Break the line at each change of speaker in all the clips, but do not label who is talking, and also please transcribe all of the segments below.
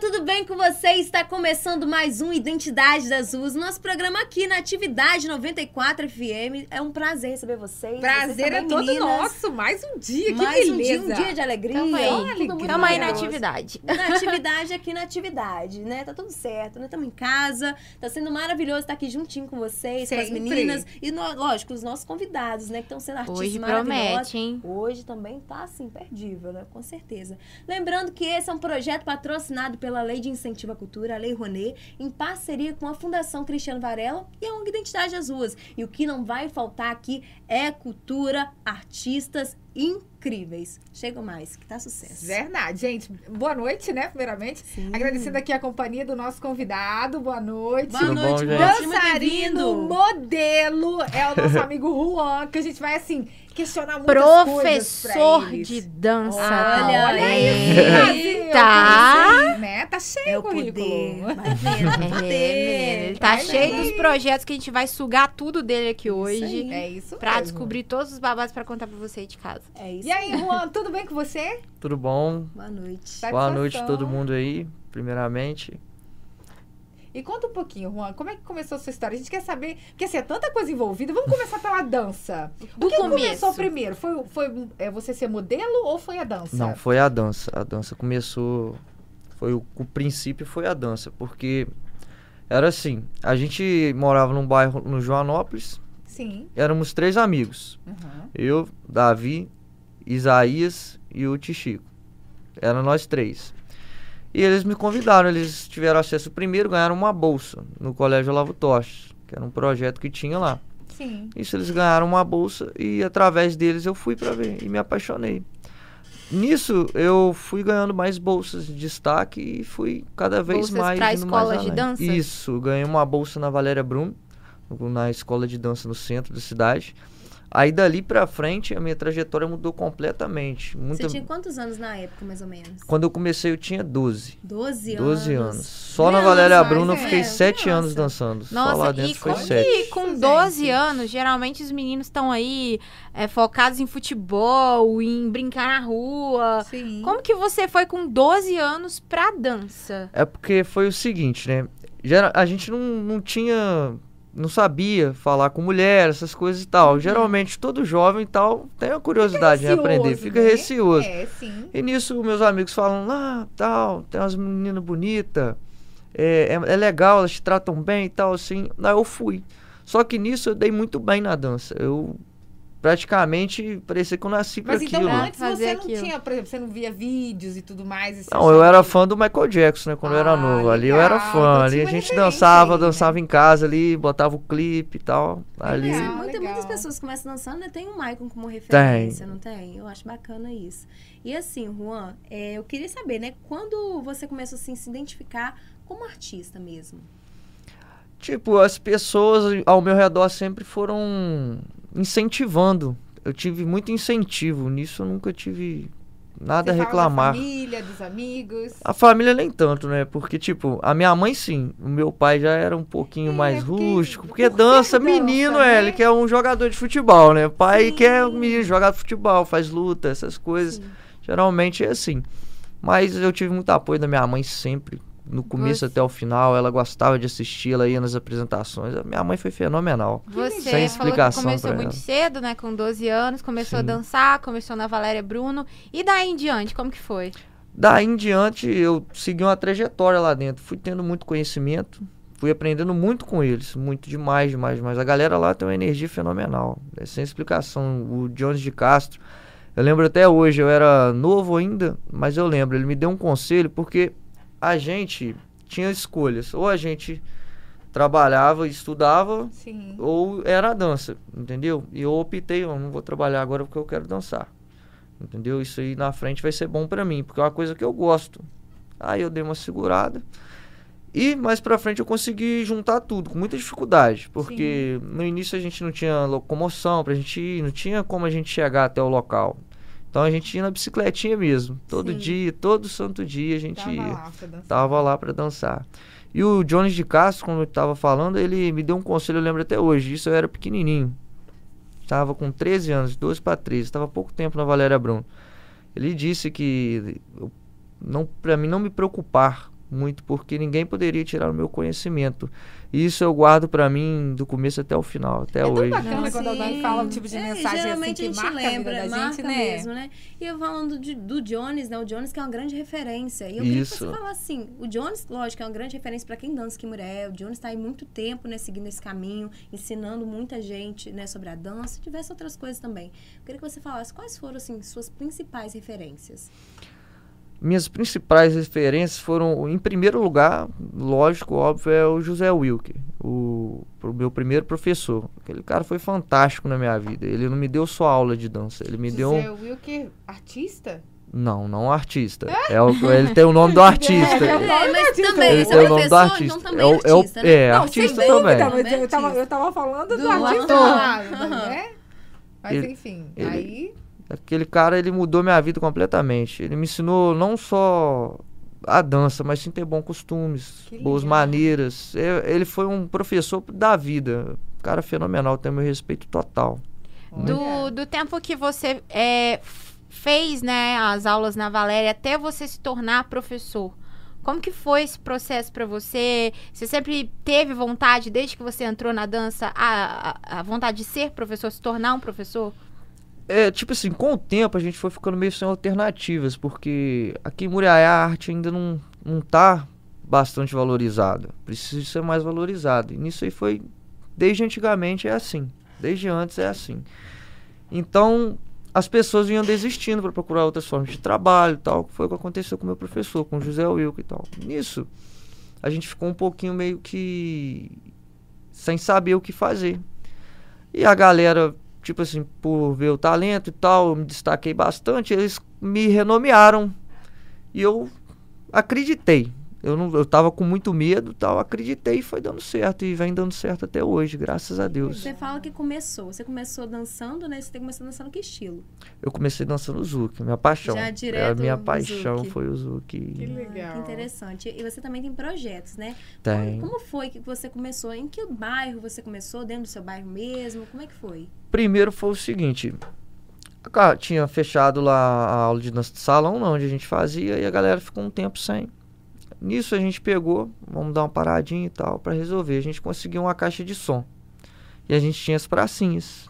tudo bem com você? Está começando mais um Identidade das Ruas, nosso programa aqui na Atividade 94 FM. É um prazer receber vocês.
Prazer é todo nosso. Mais um dia,
Mais
que
um dia,
beleza.
um dia de alegria.
Tamo aí.
tudo muito
Tamo
Tamo aí na atividade.
Na atividade aqui na atividade, né? Tá tudo certo, né? Estamos em casa. Tá sendo maravilhoso estar aqui juntinho com vocês, com as
Sempre.
meninas. E, no- lógico, os nossos convidados, né? Que estão sendo artistas
Hoje promete, hein?
Hoje também tá assim, imperdível, né? Com certeza. Lembrando que esse é um projeto patrocinado pela Lei de Incentivo à Cultura, a Lei Rouanet, em parceria com a Fundação Cristiano Varela e a ONG Identidade das Ruas. E o que não vai faltar aqui é cultura, artistas incríveis. Chega mais, que tá sucesso.
Verdade, gente. Boa noite, né? Primeiramente.
Sim.
Agradecendo aqui a companhia do nosso convidado. Boa noite.
Boa
Tudo bom,
noite, muito
Dançarino, modelo, é o nosso amigo Juan, que a gente vai, assim, questionar muitas
Professor de dança.
Olha
Olha
aí.
Brasil,
Tá.
conheci, né? Tá cheio
É
o
poder.
currículo.
Vai
É, ele tá
Vai
cheio
daí.
dos projetos que a gente vai sugar tudo dele aqui hoje.
É isso
Pra
mesmo.
descobrir todos os babados pra contar pra você aí de casa.
É isso.
E aí, Juan, tudo bem com você?
Tudo bom?
Boa noite.
Boa noite a todo mundo aí, primeiramente.
E conta um pouquinho, Juan, como é que começou a sua história? A gente quer saber, porque assim, é tanta coisa envolvida. Vamos começar pela dança.
Do
o que
começo.
começou primeiro? Foi, foi é, você ser modelo ou foi a dança?
Não, foi a dança. A dança começou. Foi o, o princípio foi a dança, porque era assim, a gente morava num bairro no Joanópolis,
Sim.
éramos três amigos.
Uhum.
Eu, Davi, Isaías e o Tichico. Eram nós três. E eles me convidaram, eles tiveram acesso primeiro, ganharam uma bolsa no Colégio Olavo Toches, que era um projeto que tinha lá.
Sim.
Isso eles ganharam uma bolsa e através deles eu fui pra ver e me apaixonei. Nisso eu fui ganhando mais bolsas de destaque e fui cada vez
Bolsas
mais mais
escolas de dança?
Isso, ganhei uma bolsa na Valéria Brum, na escola de dança no centro da cidade. Aí dali pra frente a minha trajetória mudou completamente. Muita...
Você tinha quantos anos na época, mais ou menos?
Quando eu comecei eu tinha 12.
12 anos.
12 anos. Só na
Criança,
Valéria Bruna eu
é,
fiquei 7
criança.
anos dançando. Só
Nossa,
lá
e
dentro foi
como
7.
que com
Gente.
12 anos, geralmente os meninos estão aí é, focados em futebol, em brincar na rua.
Sim.
Como que você foi com 12 anos pra dança?
É porque foi o seguinte, né? A gente não, não tinha. Não sabia falar com mulher, essas coisas e tal. Geralmente todo jovem e tal tem a curiosidade em aprender, fica
né?
receoso.
É, sim.
E nisso meus amigos falam, ah, tal, tem umas meninas bonitas, é, é, é legal, elas te tratam bem e tal, assim. Aí eu fui. Só que nisso eu dei muito bem na dança. Eu praticamente parecia que eu nasci pra
Mas então
aquilo.
antes
Fazer
você não
aquilo.
tinha, por exemplo, você não via vídeos e tudo mais? e
Não, eu era
que-
fã do Michael Jackson, né? Quando eu era
Ah,
novo. Ali eu era
legal.
fã.
Então
ali a gente dançava,
aí, né?
dançava em casa ali, botava o clipe e tal. Ali.
Legal.
Muita-
legal.
muitas pessoas começam dançando, né? Tem o Maicon como referência, não tem? Eu acho bacana isso. E assim, Juan, é, eu queria saber, né? Quando você começou assim, se identificar como artista mesmo?
Tipo, as pessoas ao meu redor sempre foram incentivando. Eu tive muito incentivo. Nisso eu nunca tive nada
Você
a
fala
reclamar.
Da família, dos amigos.
A família nem tanto, né? Porque, tipo, a minha mãe sim. O meu pai já era um pouquinho
É,
mais
porque-
rústico. Porque
por
dança,
dança,
menino,
né?
é, ele quer um jogador de futebol, né? O pai
Sim.
quer um menino jogar futebol, faz luta, essas coisas.
Sim.
Geralmente é assim. Mas eu tive muito apoio da minha mãe sempre. No começo
Você-
até o final, ela gostava de assistir, ela ia nas apresentações. A minha mãe foi fenomenal.
Você
Sem
falou que
explicação
começou
pra
muito
ela.
cedo, né? Com 12 anos, começou a
Sim.
dançar, começou na Valéria Bruno. E daí em diante, como que foi?
Daí em diante, eu segui uma trajetória lá dentro. Fui tendo muito conhecimento, fui aprendendo muito com eles. Muito demais, demais, demais. A galera lá tem uma energia fenomenal. É sem explicação. O Jones de Castro, eu lembro até hoje, eu era novo ainda, mas eu lembro, ele me deu um conselho porque a gente tinha escolhas. Ou a gente trabalhava, estudava,
Sim.
ou era a dança, entendeu? E eu optei, eu não vou trabalhar agora porque eu quero dançar. Entendeu? Isso aí na frente vai ser bom pra mim, porque é uma coisa que eu gosto. Aí eu dei uma segurada. E mais pra frente eu consegui juntar tudo, com muita dificuldade, porque no início a gente não tinha locomoção pra gente ir, não tinha como a gente chegar até o local. Então a gente ia na bicicletinha mesmo, todo
Sim.
dia, todo santo dia a gente
Tava
ia
lá
tava lá pra dançar. E o Jones de Castro, como eu tava falando, ele me deu um conselho, eu lembro até hoje. Isso eu era pequenininho. Tava com 13 anos, 12 para 13, tava há pouco tempo na Valéria Bruno. Ele disse que não para mim não me preocupar muito porque ninguém poderia tirar o meu conhecimento. Isso eu guardo pra mim do começo até o final, até
É tão
hoje.
bacana
Não,
quando alguém
sim.
fala um tipo de
É,
mensagem assim
geralmente
que
a gente
marca
lembra,
a vida da
marca
gente, né?
mesmo, né? E eu falando de- do Jones, né? O Jones que é uma grande referência. E eu queria que
Isso.
você falasse assim, o Jones, lógico, é uma grande referência para quem dança Kimuré. O Jones está aí muito tempo, né, seguindo esse caminho, ensinando muita gente, né, sobre a dança e diversas outras coisas também. Eu queria que você falasse quais foram, assim, suas principais referências.
Minhas principais referências foram, em primeiro lugar, lógico, óbvio, é o José Wilke, o, o meu primeiro professor. Aquele cara foi fantástico na minha vida. Ele não me deu só aula de dança, ele me deu um,
José Wilker, artista?
Não, não artista. É o, ele tem o nome do artista.
É,
É, mas
artista.
também,
Ele tem
é
o nome do
professor,
artista.
então também
É o- é o-
artista, né?
é,
Não,
artista também.
Também
eu tava, eu tava falando do,
Do
artista lado, né? Mas
Ele-
enfim,
ele-
aí...
Aquele cara, ele mudou minha vida completamente. Ele me ensinou não só a dança, mas sim ter bons costumes,
Que
boas
legal.
maneiras. É, Ele foi um professor da vida. Cara fenomenal, tem meu respeito total.
Do, do tempo que você é, fez né, as aulas na Valéria até você se tornar professor. Como que foi esse processo para você? Você sempre teve vontade, desde que você entrou na dança, a, a, a vontade de ser professor, se tornar um professor?
É, tipo assim, com o tempo a gente foi ficando meio sem alternativas, porque aqui em Muriaé a arte ainda não, não tá bastante valorizada. Precisa ser mais valorizada. E nisso aí foi, desde antigamente é assim. Desde antes é assim. Então, as pessoas vinham desistindo para procurar outras formas de trabalho e tal. Foi o que aconteceu com o meu professor, com o José Wilco e tal. Nisso, a gente ficou um pouquinho meio que sem saber o que fazer. E a galera, tipo assim, por ver o talento e tal, eu me destaquei bastante, eles me renomearam. E eu acreditei. Eu, não, eu tava com muito medo e tal, acreditei e foi dando certo. E vem dando certo até hoje, graças a Deus.
Você fala que começou. Você começou dançando, né? Você começou dançando que estilo?
Eu comecei dançando Zouk, minha paixão.
Já
É, a
direto
minha
no
paixão
Zouk.
foi o Zouk.
Que
Ah,
legal.
que interessante. E você também tem projetos, né?
Tem.
Como, como foi que você começou? Em que bairro você começou? Dentro do seu bairro mesmo? Como é que foi?
Primeiro foi o seguinte. Tinha fechado lá a aula de dança de salão, não, onde a gente fazia, e a galera ficou um tempo sem. Nisso a gente pegou, vamos dar uma paradinha e tal, pra resolver. A gente conseguiu uma caixa de som. E a gente tinha as pracinhas.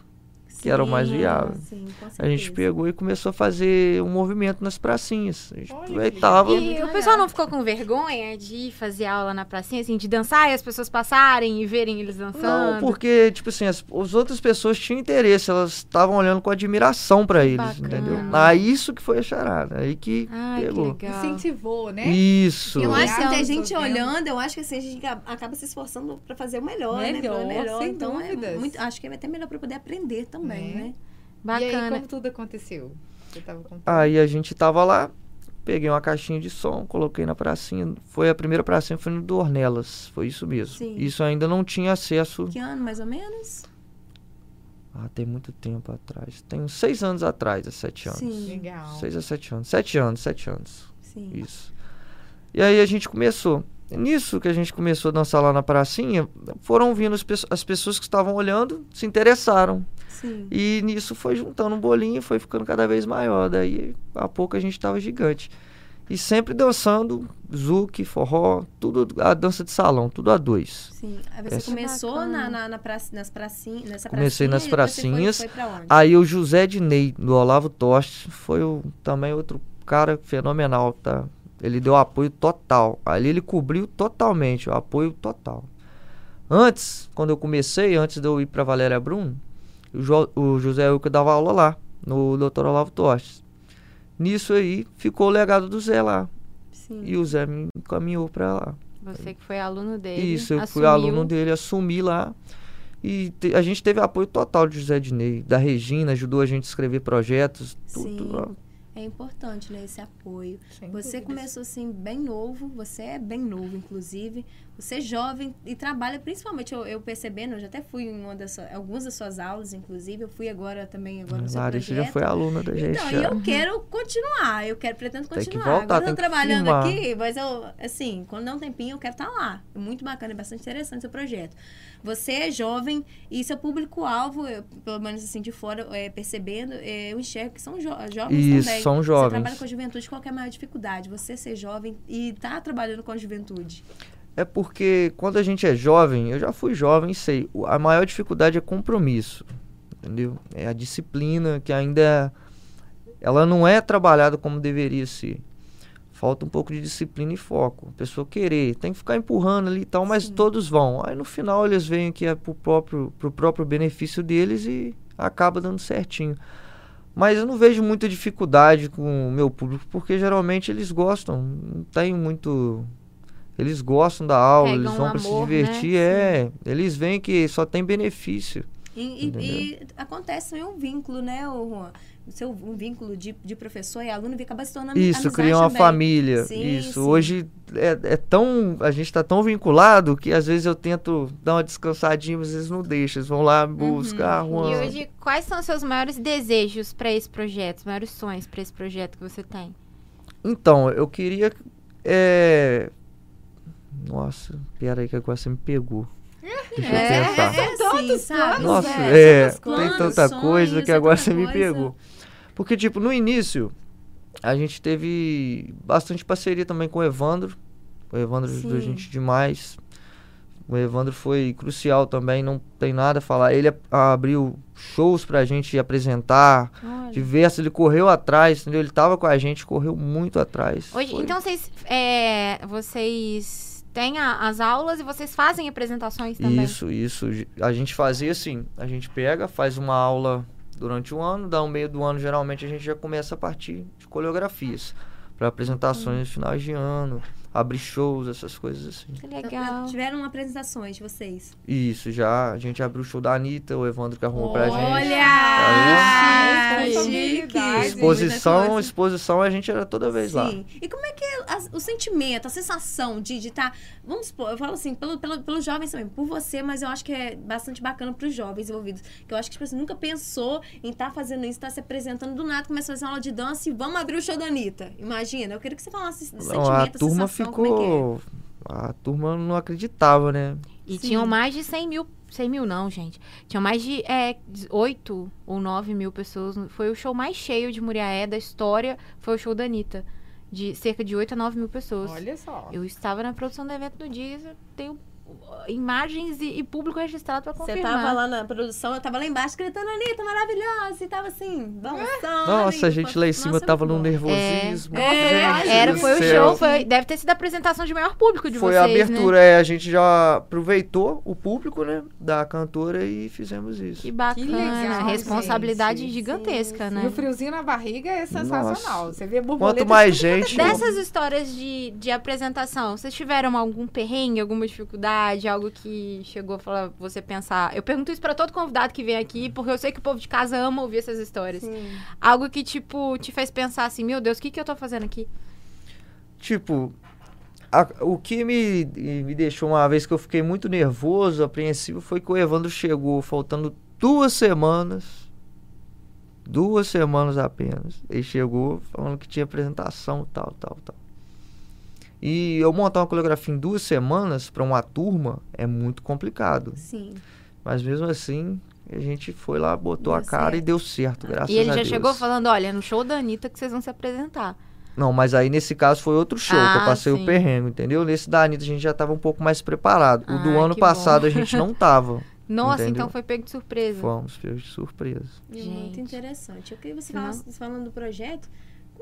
Que era o mais viável.
Sim, com
A gente pegou e começou a fazer um movimento nas pracinhas. A gente
Olha que
aproveitava.
E o pessoal não ficou com vergonha de fazer aula na pracinha, assim, de dançar e as pessoas passarem e verem eles dançando?
Não, porque, tipo assim, as, as outras pessoas tinham interesse, elas estavam olhando com admiração pra eles,
bacana.
entendeu? Ah, isso que foi a charada. Aí que
Ai, que
pegou.
legal.
Incentivou, né?
Isso.
Eu acho que
os
gente
né?
olhando, eu acho que assim, a gente acaba- se esforçando pra fazer o melhor, né?
Melhor,
Pra melhor.
sem
então
dúvidas.
é muito, acho que é até melhor pra poder aprender também,
É.
né?
E aí,
Bacana.
como tudo aconteceu? Você tava contando.
Aí a gente tava lá, peguei uma caixinha de som, coloquei na pracinha. Foi a primeira pracinha, foi no Dornelas. Foi isso mesmo.
Sim.
Isso ainda não tinha acesso.
Que ano, mais ou menos?
Ah, tem muito tempo atrás. Tem uns seis anos atrás, há sete anos.
Sim.
Legal.
Seis a sete anos. Sete anos, sete anos.
Sim.
Isso. E aí a gente começou. Nisso que a gente começou a dançar lá na pracinha, foram vindo as, pesso- as pessoas que estavam olhando, se interessaram.
Sim.
E nisso foi juntando um bolinho e foi ficando cada vez maior. Daí a pouco a gente tava gigante. E sempre dançando zouk, forró, tudo a dança de salão, tudo a dois.
Sim. Aí você
Essa-
começou na, na, na praça, nas pracinhas. Nessa
Comecei
pracinha,
nas
foi-
pracinhas.
Foi, pra onde?
Aí o José Dinei, do Olavo Toste, foi o, também outro cara fenomenal, tá? Ele deu apoio total. Ali ele cobriu totalmente, o apoio total. Antes, quando eu comecei, antes de eu ir pra Valéria Bruno, o, Jo- o José Euca dava aula lá, no Dr. Olavo Tostes. Nisso aí, ficou o legado do Zé lá.
Sim.
E o Zé me encaminhou pra lá.
Você que foi aluno dele.
Isso, eu fui
assumiu.
aluno dele, assumi lá. E te- a gente teve apoio total de José Dinei, da Regina, ajudou a gente a escrever projetos, tudo.
Sim.
ó.
É importante, né, esse apoio.
Sem
Você
dúvidas.
começou assim bem novo, você é bem novo, inclusive. Você é jovem e trabalha, principalmente eu, eu percebendo, eu já até fui em uma das, algumas das suas aulas, inclusive. Eu fui agora também agora no seu
Larissa já foi aluna da gente.
Então, e
já.
eu quero continuar, eu quero, pretendo
Tem que
continuar.
voltar,
Agora eu tô trabalhando
firmar.
aqui, mas eu, assim, quando der um tempinho, eu quero estar lá. É muito bacana, é bastante interessante seu projeto. Você é jovem e seu público-alvo, pelo menos assim de fora, é, percebendo, é, eu enxergo que são jo jovens
Isso.
também.
São
Você
jovens.
trabalha com a juventude, qual é a maior dificuldade? Você ser jovem e tá trabalhando com a juventude.
É porque quando a gente é jovem, eu já fui jovem, sei, a maior dificuldade é compromisso, entendeu? É a disciplina que ainda ela não é trabalhada como deveria ser. Falta um pouco de disciplina e foco. A pessoa querer, tem que ficar empurrando ali e tal, mas
Sim.
todos vão. Aí no final eles veem que é pro próprio, pro próprio benefício deles e acaba dando certinho. Mas eu não vejo muita dificuldade com o meu público, porque geralmente eles gostam, não tem muito. Eles gostam da aula,
Pegam
eles vão
um
para se
amor,
divertir,
né?
é. Eles veem que só tem benefício.
E, e- e acontece também um vínculo, né, Juan? O seu um vínculo de, de professor e aluno acaba se tornando
Isso, cria uma
também.
família.
Sim,
isso.
sim.
Hoje é, é tão. A gente tá tão vinculado que às vezes eu tento dar uma descansadinha, mas eles não deixam. Eles vão lá, buscar
Uhum. E hoje, quais são os seus maiores desejos pra esse projeto, os maiores sonhos pra esse projeto que você tem?
Então, eu queria. É... Nossa, pera aí que agora você me pegou. Deixa
É,
eu pensar.
É,
São
sim,
tantos
sabe?
planos,
Nossa,
né?
é,
São
tem
tantos
tanta
planos,
coisa
sonhos,
que agora você me
coisa.
pegou. Porque, tipo, no início, a gente teve bastante parceria também com o Evandro. O Evandro ajudou a
Sim.
gente demais. O Evandro foi crucial também, não tem nada a falar. Ele abriu shows pra gente apresentar,
Olha.
diversos. Ele correu atrás, entendeu? Ele tava com a gente, correu muito atrás.
Hoje,
Foi-
então vocês, é, vocês têm a- as aulas e vocês fazem apresentações também?
Isso, isso. A gente fazia assim, a gente pega, faz uma aula durante o ano, dá um meio do ano, geralmente a gente já começa a partir de coreografias para apresentações de finais de ano, abrir shows, essas coisas assim.
Que
Então,
legal.
Tiveram apresentações de vocês.
Isso, já a gente abriu o show da Anitta, o Evandro que arrumou pra gente.
Olha!
Tá
chique!
Responsabilidade.
Exposição, exposição a gente era toda vez lá.
Sim. E como é que é a- o sentimento, a sensação de estar. vamos supor, eu falo assim, pelo, pelo, pelos jovens também, por você, mas eu acho que é bastante bacana para os jovens envolvidos. Que eu acho que tipo, você nunca pensou em estar fazendo isso, estar se apresentando do nada, começa a fazer uma aula de dança e vamos abrir o show da Anitta. Imagina, eu queria que você falasse desse
Não,
sentimento,
a turma
sensação, como é que é?
ficou. A turma não acreditava, né?
E
Sim.
tinham mais de 100 mil. 100 mil não, gente. Tinham mais de é, 8 ou 9 mil pessoas. Foi o show mais cheio de Muriaé da história. Foi o show da Anitta. De cerca de 8 a 9 mil pessoas.
Olha só.
Eu estava na produção do evento no dia. Tenho imagens e, e público registrado pra
Você
confirmar.
tava lá na produção, eu tava lá embaixo gritando, Anitta, maravilhosa! E tava assim, dançando.
Nossa, a gente
foi-
lá em cima
Nossa,
tava num nervosismo.
É,
Gente
Era, foi o
céu.
show. Foi, deve ter sido a apresentação de maior público de
Foi
vocês,
a
né?
abertura, é, a gente já aproveitou o público, né, da cantora e fizemos isso.
Que bacana.
Que legal,
Responsabilidade
gente.
gigantesca,
Sim,
né?
E o friozinho na barriga é sensacional.
Nossa.
Você vê borboleta
Quanto mais
tudo
gente,
Dessas histórias de, de apresentação, vocês tiveram algum perrengue, alguma dificuldade, algo que chegou a falar, você pensar? Eu pergunto isso pra todo convidado que vem aqui, porque eu sei que o povo de casa ama ouvir essas histórias.
Sim.
Algo que, tipo, te fez pensar assim, meu Deus, o que, que eu tô fazendo aqui?
tipo, a- o que me, me deixou uma vez que eu fiquei muito nervoso, apreensivo, foi que o Evandro chegou faltando duas semanas. Duas semanas apenas. Ele chegou falando que tinha apresentação, tal, tal, tal. E eu montar uma coreografia em duas semanas para uma turma é muito complicado.
Sim.
Mas mesmo assim, a gente foi lá, botou
Deu
a cara e
certo.
deu certo, graças
e ele
a
já
Deus.
chegou falando, olha, no show da Anitta que vocês vão se apresentar.
Não, mas aí nesse caso foi outro show que
Ah,
eu passei
sim.
o perrengue, entendeu? Nesse da Anitta a gente já tava um pouco mais preparado. O do
Ah,
ano
que
passado
bom.
a gente não tava.
Nossa,
Entendeu?
então foi pego de surpresa.
Fomos, pegos de surpresa.
É muito
Gente.
interessante. Eu queria que você falasse, falando do projeto,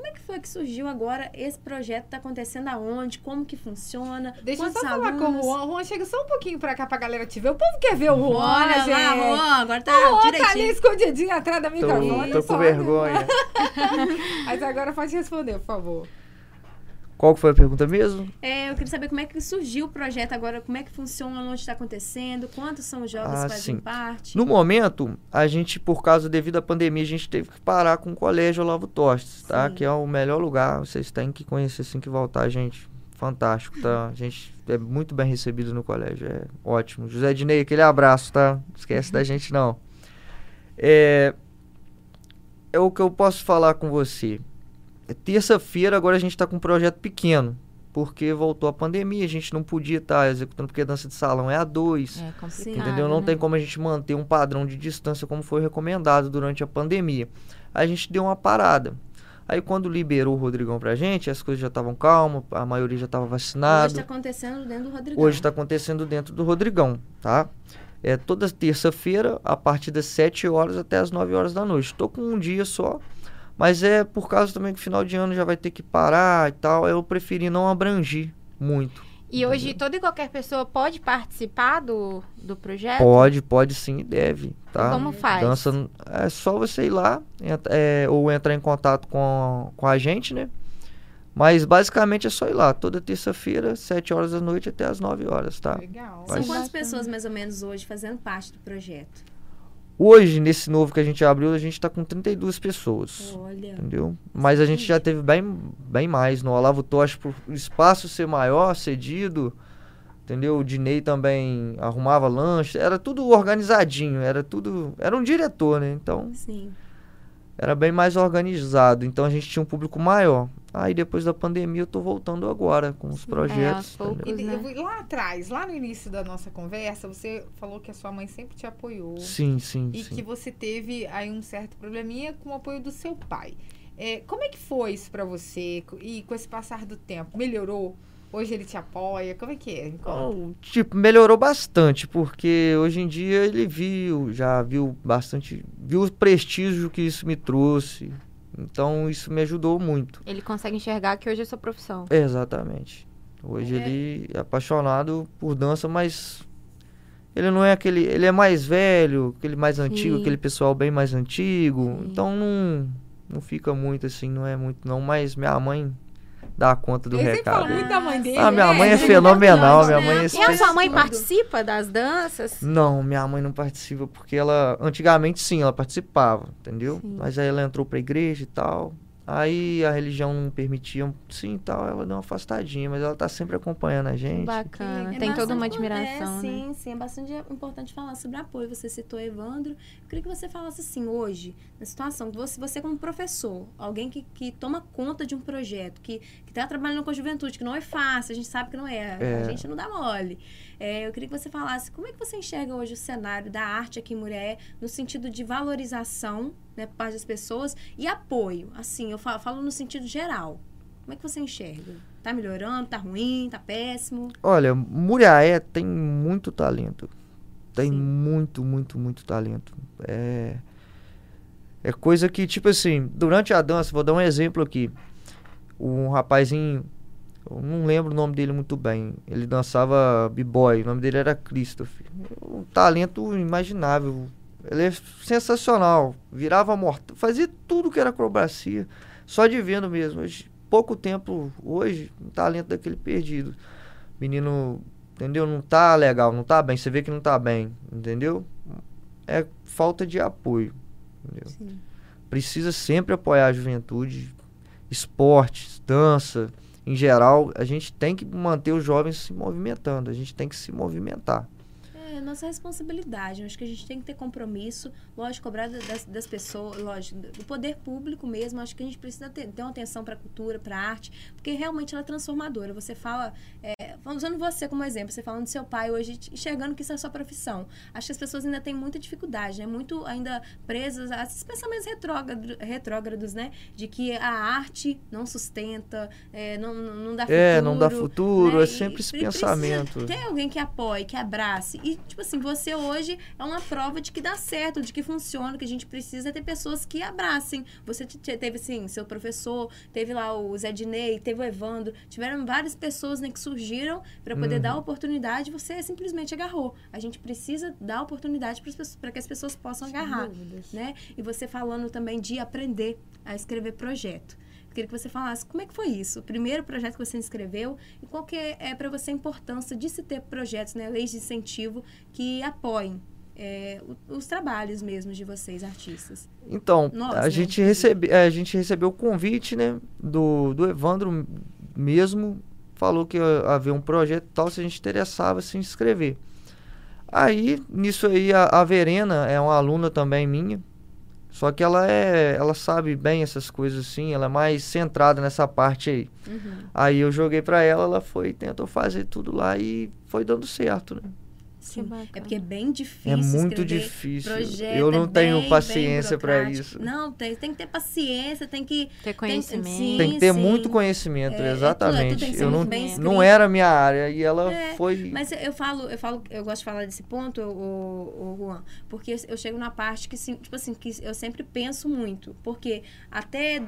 como é que foi que surgiu agora esse projeto? Tá acontecendo aonde? Como que funciona?
Deixa eu só falar com o
alunos?
Juan. Juan, chega só um pouquinho pra cá pra galera te ver. O povo quer ver o Juan,
Olha
gente.
lá, Juan, agora tá
O Juan tá ali escondidinho atrás da
Tô,
microfone.
tô
só,
com
né?
vergonha.
Mas agora pode responder, por favor.
Qual que foi a pergunta mesmo?
É, eu queria saber como é que surgiu o projeto agora, como é que funciona, onde está acontecendo, quantos são os jovens
Ah,
que fazem
sim.
parte.
No momento, a gente, por causa devido à pandemia, a gente teve que parar com o Colégio Olavo Tostes, tá?
Sim.
Que é o melhor lugar. Vocês têm que conhecer assim que voltar, gente. Fantástico, tá? A gente é muito bem recebido no colégio, é ótimo. José Dinei, aquele abraço, tá? Esquece da gente, não. É, é o que eu posso falar com você. É Terça-feira, agora a gente tá com um projeto pequeno, porque voltou a pandemia, a gente não podia estar executando, porque a dança de salão é a dois.
É complicado.
Entendeu? Não
né?
tem como a gente manter um padrão de distância como foi recomendado durante a pandemia. A gente deu uma parada. Aí quando liberou o Rodrigão pra gente, as coisas já estavam calmas, a maioria já estava
Hoje
vacinado.
está acontecendo dentro do Rodrigão.
Hoje está acontecendo dentro do Rodrigão, tá? É toda terça-feira, a partir das 7 horas até as 9 horas da noite. Estou com um dia só, mas é por causa também que final de ano já vai ter que parar e tal. Eu preferi não abrangir muito.
E hoje toda e qualquer pessoa pode participar do, do projeto?
Pode, pode sim e deve, tá?
Como faz?
Dança, é só você ir lá é, ou entrar em contato com, com a gente, né? Mas basicamente é só ir lá, toda terça-feira, 7 horas da noite até as 9 horas, tá?
Legal.
São
Mas-
quantas pessoas, mais ou menos, hoje fazendo parte do projeto?
Hoje, nesse novo que a gente abriu, a gente tá com 32 pessoas.
Olha.
Entendeu? Mas a gente já teve bem, bem mais. No Olavo Tocha, por espaço ser maior, cedido, entendeu? O Dinei também arrumava lanche. Era tudo organizadinho, era tudo... Era um diretor, né? Então,
Sim.
Era bem mais organizado. Então, a gente tinha um público maior. Aí, depois da pandemia, eu tô voltando agora com os projetos.
aos
entendeu?
E,
né?
eu- lá atrás, lá no início da nossa conversa, você falou que a sua mãe sempre te apoiou.
Sim, sim,
E
sim.
que você teve aí um certo probleminha com o apoio do seu pai. É, como é que foi isso pra você? E com esse passar do tempo, melhorou? Hoje ele te apoia? Como é que é?
Então, tipo, melhorou bastante, porque hoje em dia ele viu, já viu bastante, viu o prestígio que isso me trouxe. Então isso me ajudou muito.
Ele consegue enxergar que hoje é sua profissão.
Exatamente. Hoje
É.
ele é apaixonado por dança, mas ele não é aquele, ele é mais velho, aquele mais antigo,
Sim.
aquele pessoal bem mais antigo.
Sim.
Então não não fica muito assim, não é muito não, mas minha mãe dá conta do
Ele
recado.
fala muito da mãe dele.
Ah, minha
né?
mãe é fenomenal, minha mãe é
E a sua mãe participa das danças?
Não, minha mãe não participa porque ela antigamente sim, ela participava, entendeu?
Sim.
Mas aí ela entrou pra igreja e tal. Aí a religião não permitia, sim, e tal, ela deu uma afastadinha, mas ela tá sempre acompanhando a gente.
Bacana.
É
Tem toda uma admiração,
É,
né?
sim, sim. É bastante importante falar sobre apoio. Você citou Evandro. Eu queria que você falasse assim, hoje, na situação, que você, você como professor, alguém que, que toma conta de um projeto, que está trabalhando com a juventude, que não é fácil, a gente sabe que não é,
É.
a gente não dá mole. É, eu queria que você falasse como é que você enxerga hoje o cenário da arte aqui em Murié, no sentido de valorização, né, por parte das pessoas, e apoio. Assim, eu falo, falo no sentido geral. Como é que você enxerga? Tá melhorando? Tá ruim? Tá péssimo?
Olha, Muriaé tem muito talento. Tem
Sim.
muito, muito, muito talento. É. É coisa que, tipo assim, durante a dança, vou dar um exemplo aqui. Um rapazinho, eu não lembro o nome dele muito bem. Ele dançava b-boy, o nome dele era Christopher. Um talento inimaginável. Ele é sensacional. Virava morto, fazia tudo que era acrobacia. Só de vendo mesmo. Hoje, pouco tempo hoje, um talento daquele perdido. Menino, entendeu? Não tá legal, não tá bem. Você vê que não tá bem, entendeu? É falta de apoio. Precisa sempre apoiar a juventude, esportes, dança, em geral, a gente tem que manter os jovens se movimentando, a gente tem que se movimentar.
É nossa responsabilidade. Eu acho que a gente tem que ter compromisso, lógico, cobrar da- das, das pessoas, lógico, do poder público mesmo. Acho que a gente precisa ter, ter uma atenção para a cultura, para a arte, porque realmente ela é transformadora. Você fala, é, usando você como exemplo, você falando do seu pai hoje, enxergando que isso é a sua profissão. Acho que as pessoas ainda têm muita dificuldade, né? Muito ainda presas a esses pensamentos retrógrado- retrógrados, né? De que a arte não sustenta, é, não, não dá futuro.
É, não dá futuro,
né?
é sempre
E
esse pensamento.
Ter alguém que apoie, que abrace. E, tipo assim, você hoje é uma prova de que dá certo, de que funciona, que a gente precisa ter pessoas que abracem. Você te- te- teve, assim, seu professor, teve lá o Zé Dinei, teve o Evandro. Tiveram várias pessoas né, que surgiram para poder
Uhum.
dar oportunidade você simplesmente agarrou. A gente precisa dar oportunidade para que as pessoas possam agarrar né? E você falando também de aprender a escrever projeto. Eu queria que você falasse como é que foi isso, o primeiro projeto que você inscreveu e qual que é, para você a importância de se ter projetos, né, leis de incentivo que apoiem é, os trabalhos mesmo de vocês, artistas.
Então,
Nós,
a,
né,
gente recebe, é, a gente recebeu o convite, né, do, do Evandro mesmo, falou que ia haver um projeto tal, se a gente interessava se inscrever. Aí, nisso aí, a, a Verena é uma aluna também minha, só que ela é, ela sabe bem essas coisas assim, ela é mais centrada nessa parte aí.
Uhum.
Aí eu joguei pra ela, ela foi, tentou fazer tudo lá e foi dando certo, né?
Sim. É porque é bem difícil.
É muito
escrever
difícil.
Projeto,
Eu não
é
tenho
bem,
paciência
burocrático.
isso.
Não, tem, tem que ter paciência, tem que.
Ter conhecimento.
sim.
Tem que ter
sim.
muito conhecimento,
É, é tudo- é tudo
exatamente.
tem ser
eu não, não era a minha área e ela
É,
foi.
Mas eu falo, eu falo, eu gosto de falar desse ponto, o, o Juan, porque eu chego na parte que, tipo assim, que eu sempre penso muito. Porque até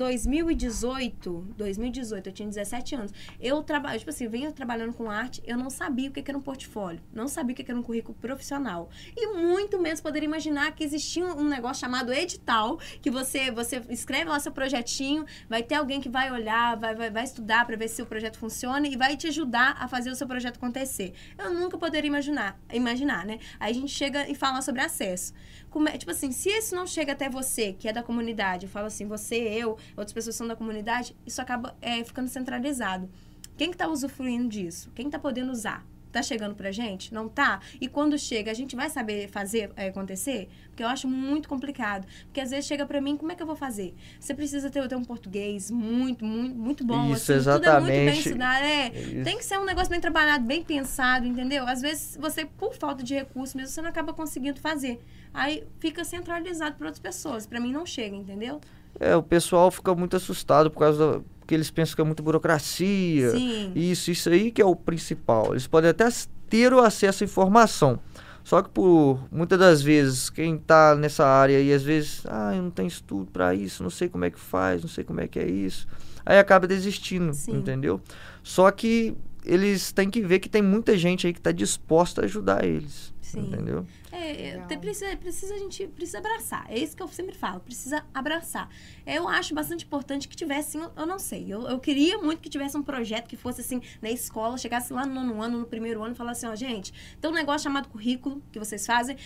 2018, 2018, eu tinha 17 anos, eu trabalho, tipo assim, eu vinha trabalhando com arte, eu não sabia o que que era um portfólio, não sabia o que que era um currículo profissional. E muito menos poderia imaginar que existia um negócio chamado edital, que você, você escreve lá seu projetinho, vai ter alguém que vai olhar, vai, vai, vai estudar para ver se o projeto funciona e vai te ajudar a fazer o seu projeto acontecer. Eu nunca poderia imaginar, imaginar, né? Aí a gente chega e fala sobre acesso. Como é- tipo assim, se isso não chega até você, que é da comunidade, eu falo assim, você, eu, outras pessoas são da comunidade, isso acaba é, ficando centralizado. Quem que tá usufruindo disso? Quem tá podendo usar? Tá chegando pra gente? Não tá? E quando chega, a gente vai saber fazer é, acontecer? Porque eu acho muito complicado. Porque às vezes chega pra mim, como é que eu vou fazer? Você precisa ter, ter um português muito, muito, muito bom.
Isso,
assim, Tudo é muito bem
exatamente.
estudado. É,
Isso.
tem que ser um negócio bem trabalhado, bem pensado, entendeu? Às vezes você, por falta de recurso mesmo, você não acaba conseguindo fazer. Aí fica centralizado para outras pessoas. Pra mim não chega, entendeu?
É, o pessoal fica muito assustado por causa da. Porque eles pensam que é muita burocracia.
Sim.
Isso, isso aí que é o principal. Eles podem até ter o acesso à informação. Só que por muitas das vezes, quem tá nessa área e às vezes, ah, eu não tenho estudo para isso, não sei como é que faz, não sei como é que é isso. Aí acaba desistindo,
Sim.
entendeu? Só que eles têm que ver que tem muita gente aí que tá disposta a ajudar eles.
Sim.
Entendeu?
É,
Legal.
tem- precisa, precisa a gente precisa abraçar. É isso que eu sempre falo, precisa abraçar. Eu acho bastante importante que tivesse, eu, eu não sei, eu, eu queria muito que tivesse um projeto que fosse assim, na escola, chegasse lá no nono ano, no primeiro ano, e falasse assim, ó, gente, tem um negócio chamado currículo que vocês fazem.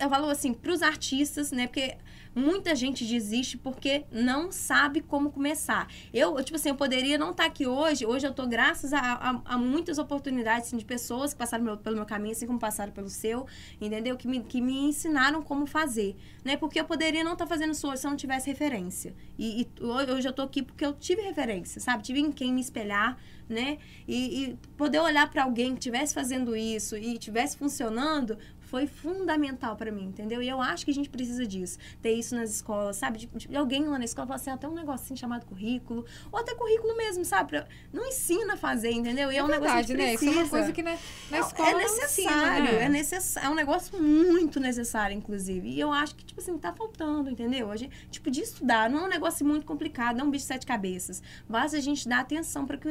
Eu falo assim, pros artistas, né? Porque muita gente desiste porque não sabe como começar. Eu, tipo assim, eu poderia não estar aqui hoje. Hoje eu tô graças a, a, a muitas oportunidades assim, de pessoas que passaram meu- pelo meu caminho, assim como passaram pelo seu, entendeu? Que me, que me ensinaram como fazer, né? Porque eu poderia não estar fazendo isso hoje se eu não tivesse referência. E, e hoje eu tô aqui porque eu tive referência, sabe? Tive em quem me espelhar, né? E, e poder olhar para alguém que estivesse fazendo isso e estivesse funcionando foi fundamental para mim, entendeu? E eu acho que a gente precisa disso. Ter isso nas escolas, sabe? De, de alguém lá na escola falar assim, até um negocinho chamado currículo. Ou até currículo mesmo, sabe? Pra- não ensina a fazer, entendeu? E é, um negócio
verdade,
que
né?
precisa.
Isso é uma coisa que na, na escola
é
não
necessário,
ensina, né?
é necessário, é um negócio muito necessário, inclusive. E eu acho que, tipo assim, tá faltando, entendeu? A gente, tipo, de estudar, não é um negócio muito complicado, não é um bicho de sete cabeças. Basta a gente dar atenção para que,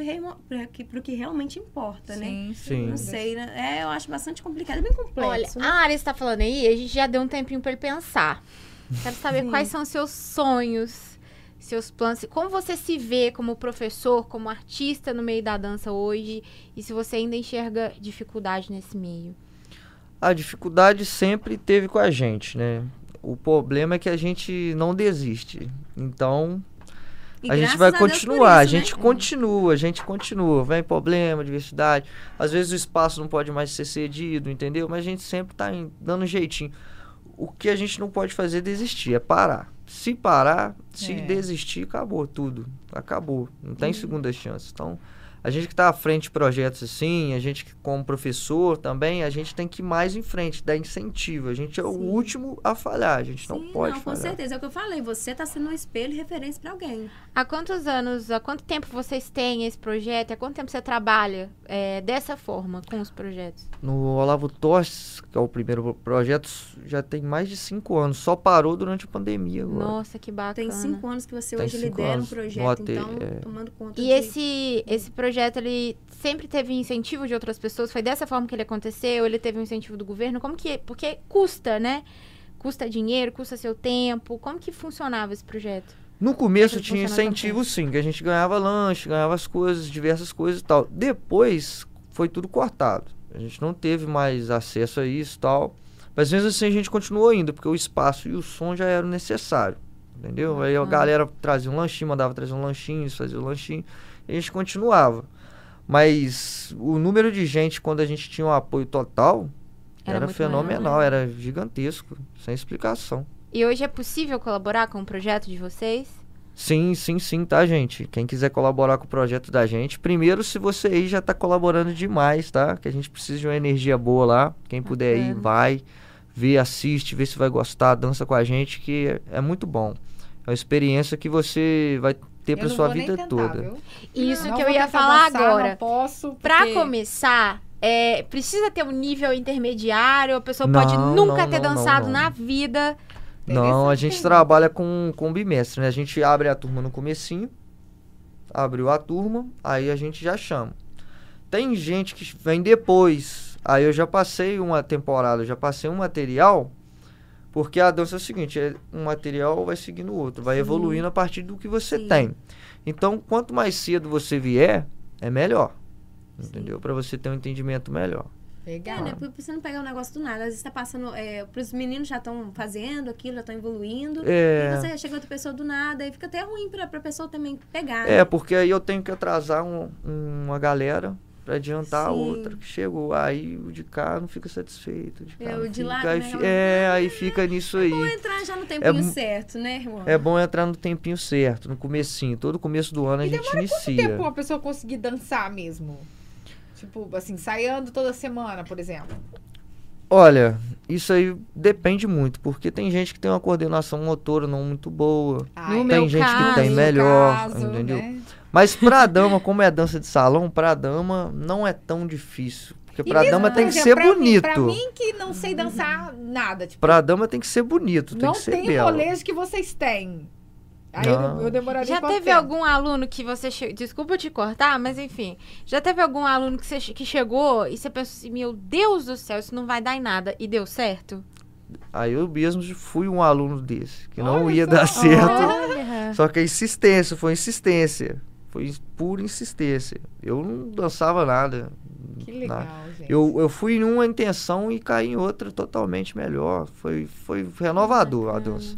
que, pro que realmente importa, né?
Sim,
Sim.
Não sei, né? É, eu acho bastante complicado, é bem
Olha,
complexo.
A Ares está falando aí, a gente já deu um tempinho para ele pensar. Quero saber
Sim.
quais são os seus sonhos, seus planos, como você se vê como professor, como artista no meio da dança hoje e se você ainda enxerga dificuldade nesse meio.
A dificuldade sempre teve com a gente, né? O problema é que a gente não desiste. Então,
E
a gente vai
por
continuar, a
isso, né?
gente continua, a gente continua. Vem problema, diversidade. Às vezes o espaço não pode mais ser cedido, entendeu? Mas a gente sempre tá em- dando um jeitinho. O que a gente não pode fazer é desistir, é parar. Se parar, se
É.
desistir, acabou tudo. Acabou. Não tem
Uhum.
segunda chance. Então, a gente que está à frente de projetos assim, a gente que como professor também, a gente tem que ir mais em frente, dar incentivo. A gente é o
Sim.
último a falhar, a gente não
Sim,
pode
não, com
falhar.
certeza. É o que eu falei. Você tá sendo um espelho e referência para alguém.
Há quantos anos, há quanto tempo vocês têm esse projeto? Há quanto tempo você trabalha é, dessa forma com os projetos?
No Olavo Torres, que é o primeiro projeto, já tem mais de cinco anos. Só parou durante a pandemia agora.
Nossa, que bacana.
Tem cinco anos que você
Tem
hoje lidera um
anos no
projeto, então,
é.
tomando conta
E
de...
esse, esse projeto, ele sempre teve incentivo de outras pessoas? Foi dessa forma que ele aconteceu? Ele teve um incentivo do governo? Como que... Porque custa, né? Custa dinheiro, custa seu tempo. Como que funcionava esse projeto?
No começo tinha incentivo sim, que a gente ganhava lanche, ganhava as coisas, diversas coisas e tal. Depois foi tudo cortado. A gente não teve mais acesso a isso e tal. Mas mesmo assim a gente continuou indo, porque o espaço e o som já eram necessários. Entendeu? Aí a galera trazia um lanchinho, mandava trazer um lanchinho, fazia o lanchinho. E a gente continuava. Mas o número de gente, quando a gente tinha um apoio total,
Era
era, fenomenal,
maior, né?
era gigantesco, sem explicação.
E hoje é possível colaborar com o projeto de vocês?
Sim, sim, sim, tá, gente? Quem quiser colaborar com o projeto da gente, primeiro, se você aí já tá colaborando demais, tá? Que a gente precisa de uma energia boa lá. Quem puder ir,
Bacana.
vai, vê, assiste, vê se vai gostar, dança com a gente, que é, é muito bom. É uma experiência que você vai ter pra
Eu não
sua vida
tentar,
toda.
viu?
Isso
Não
que eu
vou
ia falar
dançar,
agora.
Não posso.
Pra
porque-
começar, é, precisa ter um nível intermediário, a pessoa pode
Não,
nunca
não,
ter
não,
dançado
não, não.
na vida.
Não, a gente trabalha com, com bimestre, né? A gente abre a turma no comecinho, abriu a turma, aí a gente já chama. Tem gente que vem depois, aí eu já passei uma temporada, eu já passei um material, porque a dança é o seguinte, é, um material vai seguindo o outro, vai
Sim.
evoluindo a partir do que você
Sim.
tem. Então, quanto mais cedo você vier, é melhor, entendeu? Para você ter um entendimento melhor.
Legal.
É, né? Pra você não pegar o negócio do nada. Às vezes tá passando. É, pros meninos já estão fazendo aquilo, já estão evoluindo.
É.
E você chega outra pessoa do nada, aí fica até ruim pra, pra pessoa também pegar.
É,
né?
porque aí eu tenho que atrasar um- uma galera pra adiantar a
Sim.
outra que chegou. Aí o de cá não fica satisfeito. De cá
É, o de
fica,
lá,
aí
né,
fi-
ela-
É, aí fica nisso aí.
entrar já no tempinho
mu-
certo, né, Juan?
É bom entrar no tempinho certo, no comecinho. Todo começo do ano a
E
gente
demora Quanto
inicia.
tempo uma pessoa conseguir dançar mesmo? Tipo, assim, ensaiando toda semana, por exemplo.
Olha, isso aí depende muito, porque tem gente que tem uma coordenação motora não muito boa.
Ai,
No
tem gente
caso,
que tem melhor,
caso,
entendeu?
né?
Mas pra dama, como é dança de salão, pra dama não é tão difícil. Porque pra
mesmo,
dama tem que ser
pra mim-
bonito.
pra mim que não sei dançar nada, tipo,
Pra dama tem que ser bonito, tem
não
que ser
tem o
belo.
molejo que vocês têm. Aí eu,
Não.
eu demoraria
Já teve
tempo?
algum aluno que você. Che... Desculpa te cortar, mas enfim. Já teve algum aluno que, você... que chegou e você pensou assim: Meu Deus do céu, isso não vai dar em nada. E deu certo?
Aí eu mesmo fui um aluno desse, que não
Olha
ia
só.
dar certo.
Olha.
Só que a insistência, foi insistência. Foi pura insistência. Eu não dançava nada.
Que legal,
nada.
gente.
Eu, eu fui em uma intenção e caí em outra totalmente melhor. Foi, foi renovador a dança.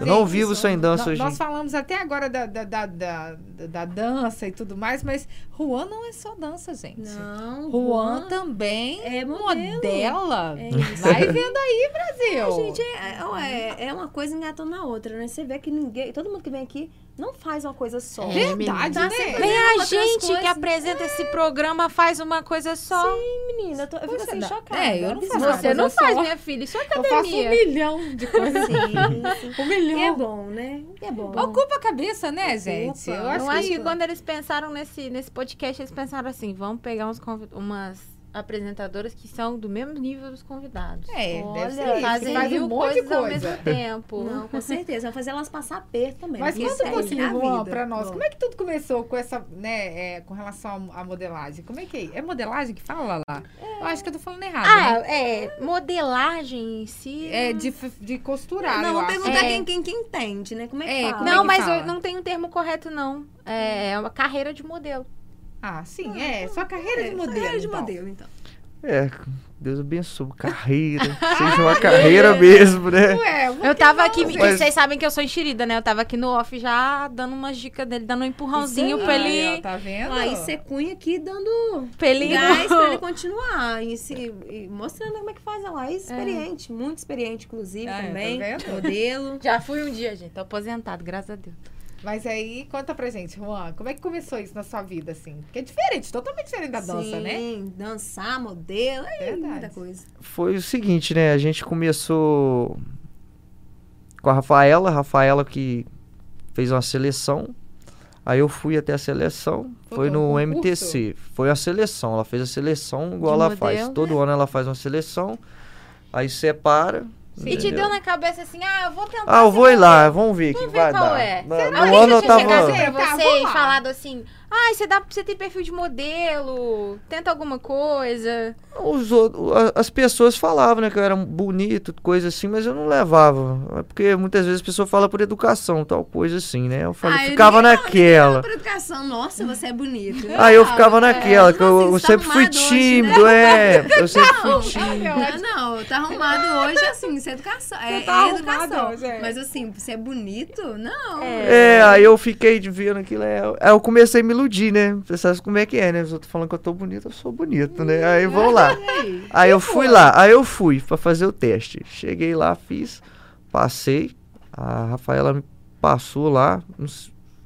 Eu não vivo sem dança hoje.
Nós falamos até agora da, da, da, da, da dança e tudo mais, mas Juan não é só dança, gente.
Não,
Juan também
é modelo.
modela.
É.
Vai vendo aí, Brasil.
É, gente, é, é, é uma coisa engatando na outra, né? Você vê que ninguém, todo mundo que vem aqui não faz uma coisa só.
É,
Verdade,
Tá
né?
Nem a gente que
coisas.
apresenta esse programa faz uma coisa só.
Menina, eu, tô- eu fico assim,
dá-
chocada.
é, eu não faço.
Você não faz,
só.
minha filha. Isso é
Eu faço
academia.
um milhão de coisas.
Sim,
Um
E é
milhão.
bom, né? E é bom.
Ocupa a cabeça, né,
Ocupa.
gente? Eu
Eu
acho
Eu acho
que...
que quando eles pensaram nesse, nesse podcast, eles pensaram assim: vamos pegar uns umas apresentadoras que são do mesmo nível dos convidados.
É,
Olha,
deve ser isso.
Fazem
Faz
mil
um monte de
coisas ao
coisa.
mesmo tempo.
Não, com certeza. Vai fazer elas passar aperto também.
Mas conta um pouquinho,
é
Juan,
vida.
pra nós.
Bom.
Como é que tudo começou com essa, né, é, com relação à modelagem? Como é que é? É modelagem que fala lá? Eu acho que eu tô falando errado,
Ah,
né?
é. Modelagem em si.
É de, de costurar,
Não, vamos perguntar
É.
quem, quem, quem entende, né? Como é que
É,
fala?
como é
Não,
que
mas
fala?
eu não tem um termo correto, não. É é uma carreira de modelo.
Ah, sim, é. Só carreira de
É,
modelo.
Carreira de
então.
modelo, então.
É, Deus abençoe. Carreira. Seja uma carreira mesmo, né?
Ué,
Eu tava aqui.
Mas-
vocês sabem que eu sou enxerida, né? Eu tava aqui no off já dando umas dicas dele, dando um empurrãozinho
Isso
pra
aí,
ele.
Aí, ó, tá vendo?
Aí você cunha aqui dando
pra ele
gás pra ele continuar. E, se, e mostrando como é que faz ela. É experiente, muito experiente, inclusive,
Ah, é, tá
também.
vendo?
modelo.
Já fui um dia, gente. Tô aposentado, graças a Deus.
Mas aí, conta pra gente, Juan, como é que começou isso na sua vida, assim? Porque é diferente, totalmente diferente da dança, né?
Sim, dançar, modelo, é
Verdade.
muita coisa.
Foi o seguinte, né? A gente começou com a Rafaela. A Rafaela que fez uma seleção. Aí eu fui até a seleção.
Foi
Foi no
concurso?
MTC. Foi a seleção. Ela fez a seleção igual
De
ela faz.
modelo,
Todo ano ela faz uma seleção. Aí separa.
E te deu na cabeça assim, ah, eu vou tentar.
Ah, eu vou ir lá, vamos ver o que
Vamos ver
vai
qual
dar.
é.
No,
Alguém
no ano eu tava.
pra
Tá,
você
vou
e falado assim, ah, você, dá, você tem perfil de modelo, tenta alguma coisa.
Os as pessoas falavam, né, que eu era bonito, coisa assim, mas eu não levava. É porque muitas vezes a pessoa fala por educação, tal coisa assim, né? Eu falei,
Ah, eu
ficava
nem-
naquela.
Por educação, nossa, você é bonito.
Aí eu ficava naquela, que eu,
Assim,
eu
você tá
sempre fui
arrumado hoje,
tímido, é. Eu sempre fui tímido.
Não, não, tá arrumado hoje, assim, isso é educação. É,
tá
é educação.
hoje, é.
Mas assim, você é bonito? Não.
É, aí eu fiquei de vendo aquilo. é, Aí eu comecei a me iludir, né? Você sabe como é que é, né? Os outros falando que eu tô bonito, eu sou bonito, né? Aí vamos lá.
Aí.
Eu fui lá, aí eu fui pra fazer o teste. Cheguei lá, fiz, passei. A Rafaela me passou lá.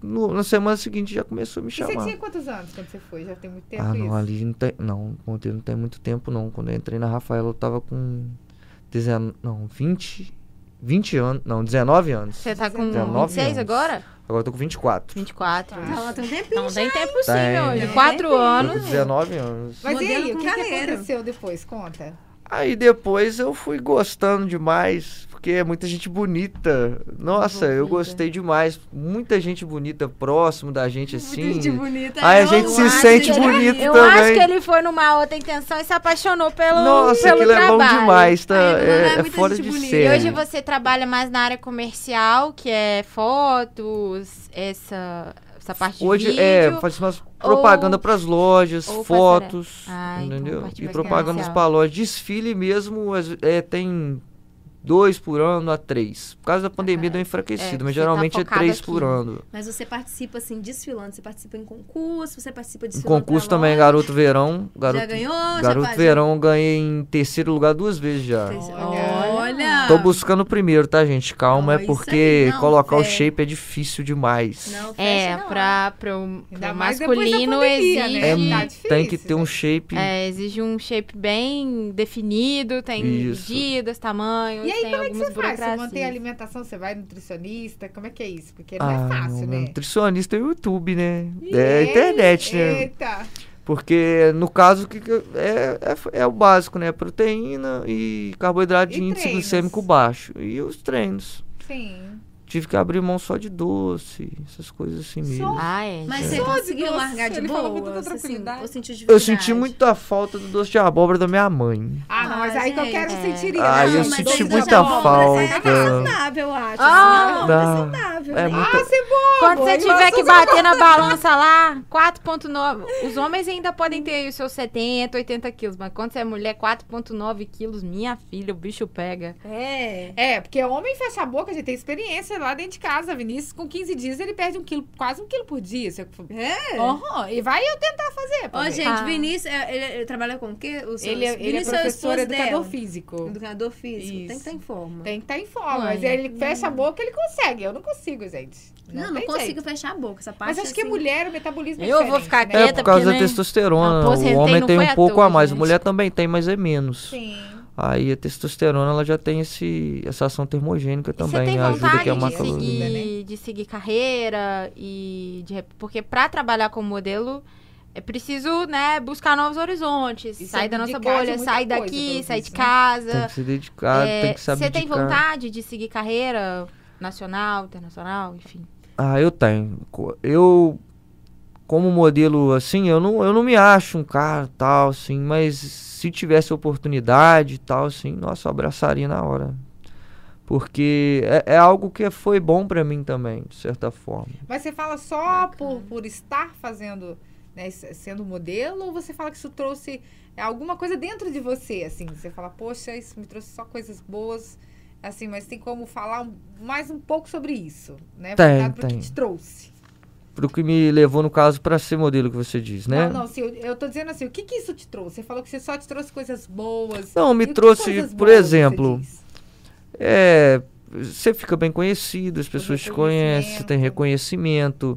no- na semana seguinte já começou a me
E você
chamar.
tinha quantos anos quando você foi? Já tem muito tempo
Ah,
isso?
não, ali não tem. Não, não tem muito tempo, não. Quando eu entrei na Rafaela, eu tava com. 19, não, 20. 20 anos. Não, 19 anos.
Você tá com
19
26
anos.
agora?
Agora eu tô com 24.
24.
Tá.
Ela tem um tempinho
Não tem tempo sim,
Tem.
meu.
Tem
4
tempo.
Tô com
anos.
19 anos.
Mas e
Modelo
aí, o que, que aconteceu depois? Conta.
Aí depois eu fui gostando demais, porque é muita gente bonita. Nossa, eu
Envolvida.
gostei demais. Muita gente bonita próximo da gente assim.
Gente bonita.
Aí a
Eu
gente se sente
que-
bonito
Eu
também.
acho que ele foi numa outra intenção e se apaixonou pelo,
Nossa,
pelo
aquilo é bom
trabalho.
demais, tá?
Aí, é
é, é
muita
fora de
bonita.
E hoje você trabalha mais na área comercial, que é fotos, essa, essa parte de
Hoje
vídeo.
é, faz umas propaganda
ou-
pras lojas, fotos,
Ah, então,
entendeu?
parte
e
mais
propagandas
comercial.
pra loja. Desfile mesmo é, tem dois por ano a três. Por causa da pandemia
Ah,
deu enfraquecido,
é,
mas
tá
geralmente é
focado
três
aqui.
por ano.
Mas você participa, assim, desfilando. Você participa em concurso, você participa de
concurso também,
loja.
garoto verão. Garoto,
Já ganhou? já
garoto
faz-
verão ganhei em terceiro lugar duas vezes já.
Olha!
Tô buscando o primeiro, tá, gente? Calma,
Ó,
é porque
não,
colocar o
velho.
shape é difícil demais.
Não,
É,
não.
pra, pro
da
masculino
pandemia,
exige.
né?
É,
Tá difícil,
tem que ter um
né?
shape.
É, exige um shape bem definido, tem
Isso.
medidas, tamanhos,
E aí, como é que você faz? Você mantém a alimentação? Você vai nutricionista? Como é que é isso? Porque não
Ah,
é fácil, né?
nutricionista é o YouTube, né?
E
É a internet, né?
Eita!
Porque no caso que é, é, é o básico, né? Proteína e carboidrato de
E
índice
treinos?
glicêmico baixo. E os treinos.
Sim.
Tive que abrir mão só de doce, essas coisas assim mesmo.
Ah, é.
Mas
gente.
você conseguiu
doce,
largar de boa?
com
assim,
tranquilidade.
ou sentiu
Eu senti muita falta do doce de abóbora da minha mãe.
Ah, não,
Ah,
mas aí que eu
gente,
quero
é.
sentir
Ah, eu
mas
senti
aí
muita
bom,
falta.
É saudável, eu acho.
Ah,
assim, não,
dá.
é saudável.
É
né?
muita-
Ah, você
Quando você tiver que bater na balança lá, 4,9. Os homens ainda podem ter aí os seus 70, 80 quilos, mas quando você é mulher, 4,9 quilos, minha filha, o bicho pega.
É.
É, porque homem fecha a boca, a gente tem experiência lá dentro de casa. Vinícius, com 15 dias, ele perde um quilo, quase um quilo por dia. Eu...
É?
Aham, E vai eu tentar fazer.
Ó,
ver.
gente,
Ah.
Vinícius, é, ele, ele trabalha com o quê? O seu,
ele, é- ele é
Vinícius o
professor educador
dela.
físico.
Educador físico. Tem que
Isso.
estar em forma.
Tem que estar em forma,
Mãe.
mas ele fecha a boca, ele consegue. Eu não consigo, gente.
Não, não,
tem
consigo
jeito.
fechar a boca. Essa parte
Mas acho que
assim,
mulher, o metabolismo é
Eu vou
diferente,
ficar
né?
É
quieta,
por causa da
né,
testosterona. O homem
não
tem um pouco a mais.
gente.
Mulher também tem, mas é menos.
Sim.
Aí a testosterona ela já tem esse, essa ação termogênica
E você
também.
tem
ajuda
vontade
que a
de
marca
seguir, de seguir carreira e de, porque pra trabalhar como modelo é preciso, né, buscar novos horizontes,
E
sair da nossa
de
bolha, sair
coisa,
daqui,
pelo
sair de
né?
casa.
Tem que se dedicar,
É,
tem que saber
Você tem vontade de seguir carreira nacional, internacional, enfim?
Ah, eu tenho. Eu, como modelo, assim, eu não, eu não me acho um cara tal, assim, mas se tivesse oportunidade e tal, assim, nossa, eu abraçaria na hora. Porque é, é algo que foi bom pra mim também, de certa forma.
Mas você fala só por, por estar fazendo, né, sendo modelo, ou você fala que isso trouxe alguma coisa dentro de você, assim? Você fala, poxa, isso me trouxe só coisas boas, assim, mas tem como falar mais um pouco sobre isso, né?
Tem,
pro
tem.
que te trouxe.
Pro que me levou, no caso, pra ser modelo que você diz, né?
Não, não, assim, eu, eu tô dizendo assim, o que que isso te trouxe? Você falou que você só te trouxe coisas boas.
Não, me trouxe, por
você
exemplo,
diz?
É, você fica bem conhecido, as pessoas te conhecem, você tem
reconhecimento.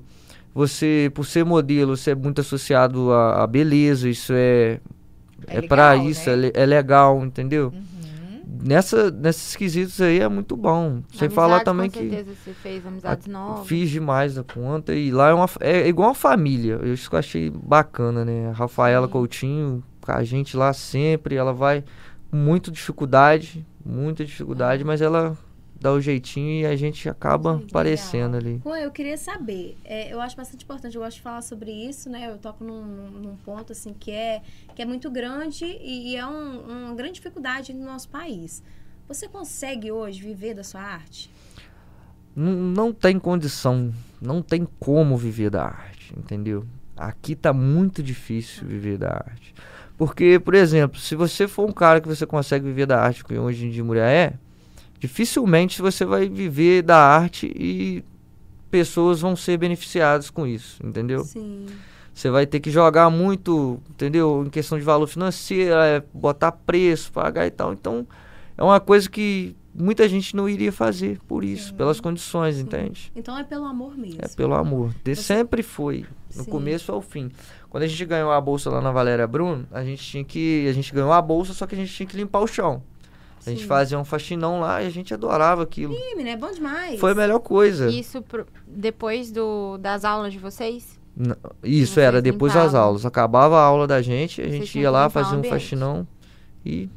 Você, por ser modelo, você é muito associado à, à beleza, isso é,
É
é, pra
legal,
isso,
né?
é, é legal, entendeu?
Uhum.
Nessa, nesses quesitos aí é muito bom. Sem falar também
com
que
certeza você fez amizades novas.
fiz demais da conta e lá é, uma, é igual uma família. Eu isso que eu achei bacana, né? A Rafaela
Sim.
Coutinho, com a gente lá sempre, ela vai com muita dificuldade, muita dificuldade, mas ela dá o jeitinho e a gente acaba
Sim,
aparecendo ali.
Pô, eu queria saber, é, eu acho bastante importante, eu gosto de falar sobre isso, né? Eu toco num, num- ponto, assim, que é, que é muito grande e, e é um- uma grande dificuldade no nosso país. Você consegue hoje viver da sua arte?
Não, não tem condição, não tem como viver da arte, entendeu? Aqui tá muito difícil viver da arte. Porque, por exemplo, se você for um cara que você consegue viver da arte, que hoje em dia mulher é, dificilmente você vai viver da arte e pessoas vão ser beneficiadas com isso, entendeu?
Sim.
Você vai ter que jogar muito, entendeu? Em questão de valor financeiro, é, botar preço, pagar e tal. Então, é uma coisa que muita gente não iria fazer por isso, pelas condições,
Sim.
entende?
Então é pelo amor mesmo.
É pelo amor. De,
Você-
Sempre foi, no
Sim.
começo ao fim. Quando a gente ganhou a bolsa lá na Valéria Bruno, a gente tinha que. A gente ganhou a bolsa, só que a gente tinha que limpar o chão. A gente
Sim.
fazia um faxinão lá e a gente adorava aquilo.
Ih, menina, é bom demais.
Foi a melhor coisa.
Isso pro- depois do, das aulas de vocês?
N- Isso
Vocês
era depois das aulas. Acabava a aula da gente, a
Vocês
gente ia lá, fazia um faxinão e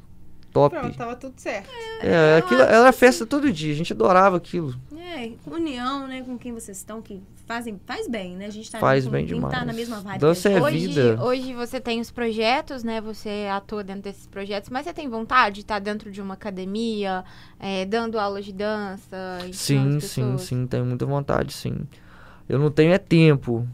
top.
Pronto, tava tudo certo.
É, aquilo, era festa todo dia, a gente adorava aquilo.
É, união, né, com quem vocês estão, que fazem, faz bem, né? A gente tá
Faz
com
bem
quem tá
demais.
na mesma vibe.
Dança É
hoje,
vida.
hoje você tem os projetos, né? Você atua dentro desses projetos, mas você tem vontade de estar dentro de uma academia, é, dando aulas de dança?
Sim, sim, sim, tenho muita vontade, sim. Eu não tenho é tempo.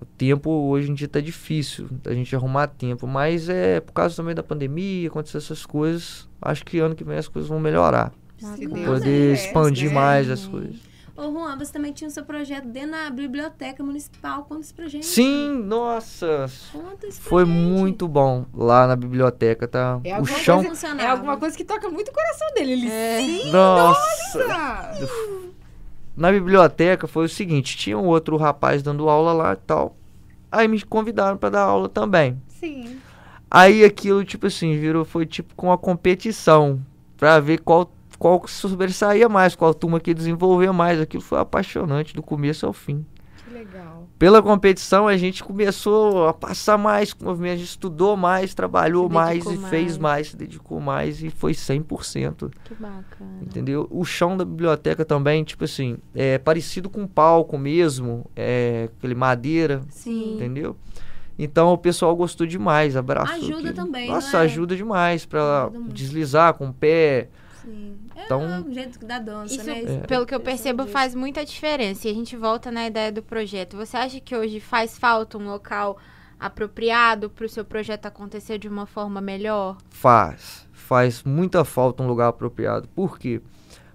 O tempo hoje em dia tá difícil a gente arrumar tempo, mas é por causa também da pandemia, acontecer essas coisas. Acho que ano que vem as coisas vão melhorar.
Bacana.
Deus
Poder expandir
né?
mais as coisas.
Ô, Juan, você também tinha o seu projeto dentro da biblioteca municipal. Conta isso pra gente.
Sim, nossa,
Conta isso pra
foi
gente.
muito bom lá na biblioteca, tá?
É
o
alguma
chão,
coisa-. É alguma coisa que toca muito o coração dele. Ele sim,
nossa.
nossa.
Na biblioteca foi o seguinte, tinha um outro rapaz dando aula lá e tal. Aí me convidaram pra dar aula também.
Sim.
Aí aquilo, tipo assim, virou, foi tipo com a competição. Pra ver qual, qual sobressaía mais, qual turma que desenvolvia mais. Aquilo foi apaixonante do começo ao fim.
Que legal.
Pela competição, a gente começou a passar mais com o movimento, a gente estudou mais, trabalhou mais e
dedicou
fez
mais.
mais, se dedicou mais e foi 100%.
Que bacana.
Entendeu? O chão da biblioteca também, tipo assim, é parecido com palco mesmo, é aquele madeira,
Sim.
entendeu? Então o pessoal gostou demais, abraçou.
Ajuda também,
Nossa,
é?
ajuda demais
muito.
deslizar com o pé.
Sim. É
Então-
o jeito da dança,
Isso,
né?
É.
pelo que eu percebo, faz muita diferença. E a gente volta na ideia do projeto. Você acha que hoje faz falta um local apropriado para o seu projeto acontecer de uma forma melhor?
Faz. Faz muita falta um lugar apropriado. Por quê?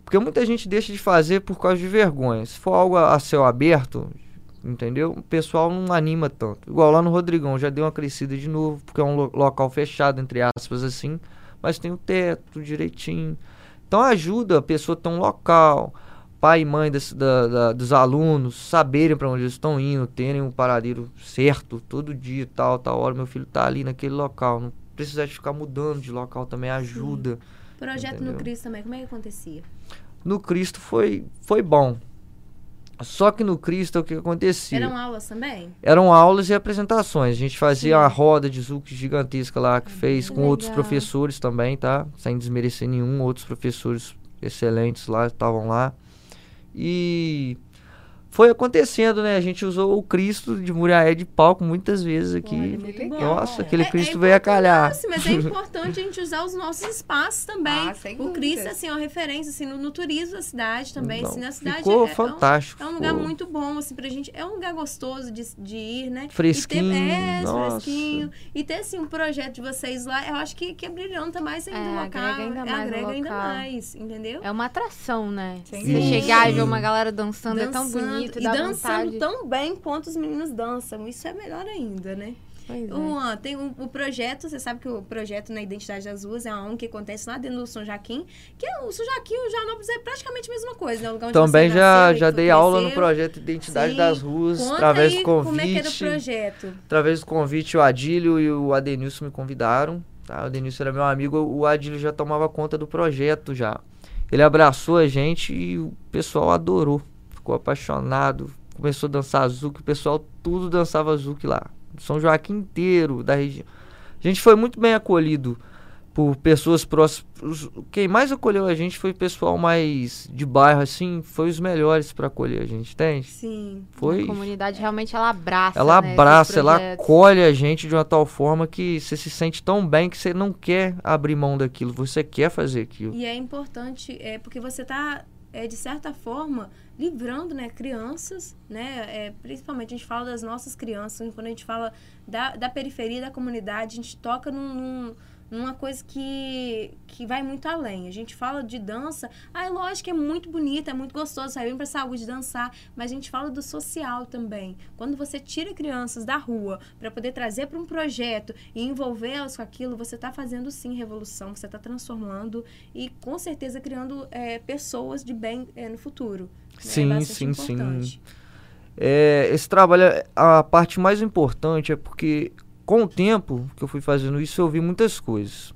Porque muita gente deixa de fazer por causa de vergonha. Se for algo a a céu aberto, entendeu? O pessoal não anima tanto. Igual lá no Rodrigão, já deu uma crescida de novo, porque é um lo- local fechado, entre aspas, assim. Mas tem o teto direitinho. Então ajuda a pessoa a ter um local. Pai e mãe desse- da- da- dos alunos saberem para onde eles estão indo, terem um paradeiro certo todo dia, tal, tal hora. Meu filho tá ali naquele local. Não precisa de ficar mudando de local também ajuda.
Projeto
Entendeu?
no Cristo também, como é que acontecia?
No Cristo foi, foi bom. Só que no Cristo o que acontecia?
Eram aulas também?
Eram aulas e apresentações. A gente fazia
Sim.
uma roda de Zuc gigantesca lá que fez
que
com outros
legal.
professores também, tá? Sem desmerecer nenhum, outros professores excelentes lá estavam lá. E foi acontecendo, né? A gente usou o Cristo de Muriaé de palco muitas vezes aqui.
Olha.
Nossa, aquele
É-
Cristo
é
veio a calhar.
Nossa, mas é importante a gente usar os nossos espaços também.
Ah, sem
o Cristo, assim, é uma referência assim, no, no turismo da cidade também.
Então,
assim, na cidade
ficou
é, é um-
fantástico.
É um lugar
ficou
muito bom, assim, pra gente. É um lugar gostoso de, de ir, né?
Fresquinho,
E ter, é,
nossa.
fresquinho. E ter, assim, um projeto de vocês lá, eu acho que, que brilhanta mais ainda
É,
o local.
agrega ainda mais
agrega ainda mais, entendeu?
É uma atração, né?
Sem
Você chegar e ver uma galera dançando, é tão
Dançando,
bonito,
E
dá
dançando
vontade.
tão bem quanto os meninos dançam. Isso é melhor ainda, né?
Pois é.
Tem o, o projeto, você sabe que o projeto na Identidade das Ruas é um que acontece lá dentro do São Joaquim, que é o São Joaquim e o Janópolis é praticamente a mesma coisa, né? O lugar onde
Também
você
já,
nasceu,
já dei aula no projeto Identidade
Sim.
das Ruas,
Conta
através
aí
do convite.
como é que era o projeto.
Através do convite, o Adílio e o Adenilson me convidaram. Tá? O Adenilson era meu amigo, o Adílio já tomava conta do projeto já. Ele abraçou a gente e o pessoal adorou. Ficou apaixonado. Começou a dançar Zuc, o pessoal tudo dançava Zuc lá. São Joaquim inteiro, da região. A gente foi muito bem acolhido por pessoas próximas. Quem mais acolheu a gente foi o pessoal mais de bairro, assim, foi os melhores para acolher a gente, entende?
Sim.
Foi.
A comunidade realmente ela abraça.
Ela
né,
abraça, ela acolhe a gente de uma tal forma que você se sente tão bem que você não quer abrir mão daquilo, você quer fazer aquilo.
E é importante, é porque você tá, é, de certa forma, livrando né, crianças, né, é, principalmente a gente fala das nossas crianças, quando a gente fala da, da periferia da comunidade, a gente toca num, num numa coisa que, que vai muito além. A gente fala de dança, ah, é lógico que é muito bonita, é muito gostoso, sair bem para saúde dançar, mas a gente fala do social também. Quando você tira crianças da rua para poder trazer para um projeto e envolvê-las com aquilo, você está fazendo sim revolução, você está transformando e com certeza criando é, pessoas de bem é, no futuro.
Sim, é sim, importante. sim. É, esse trabalho, a parte mais importante é porque com o tempo que eu fui fazendo isso, eu vi muitas coisas.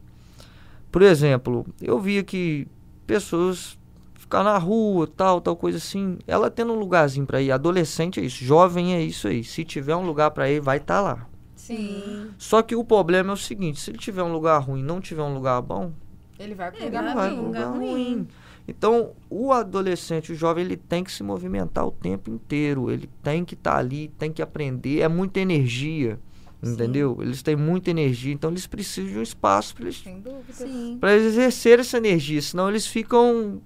Por exemplo, eu via que pessoas ficar na rua, tal, tal coisa assim, ela tendo um lugarzinho para ir, adolescente é isso, jovem é isso aí. Se tiver um lugar para ir, vai estar tá lá.
Sim.
Só que o problema é o seguinte, se ele tiver um lugar ruim, não tiver um lugar bom,
ele vai para
um lugar, vai
ruim,
lugar ruim.
Então, o adolescente, o jovem, ele tem que se movimentar o tempo inteiro, ele tem que estar tá ali, tem que aprender, é muita energia. Entendeu? Eles têm muita energia, então eles precisam de um espaço para eles, eles exercer essa energia, senão eles ficam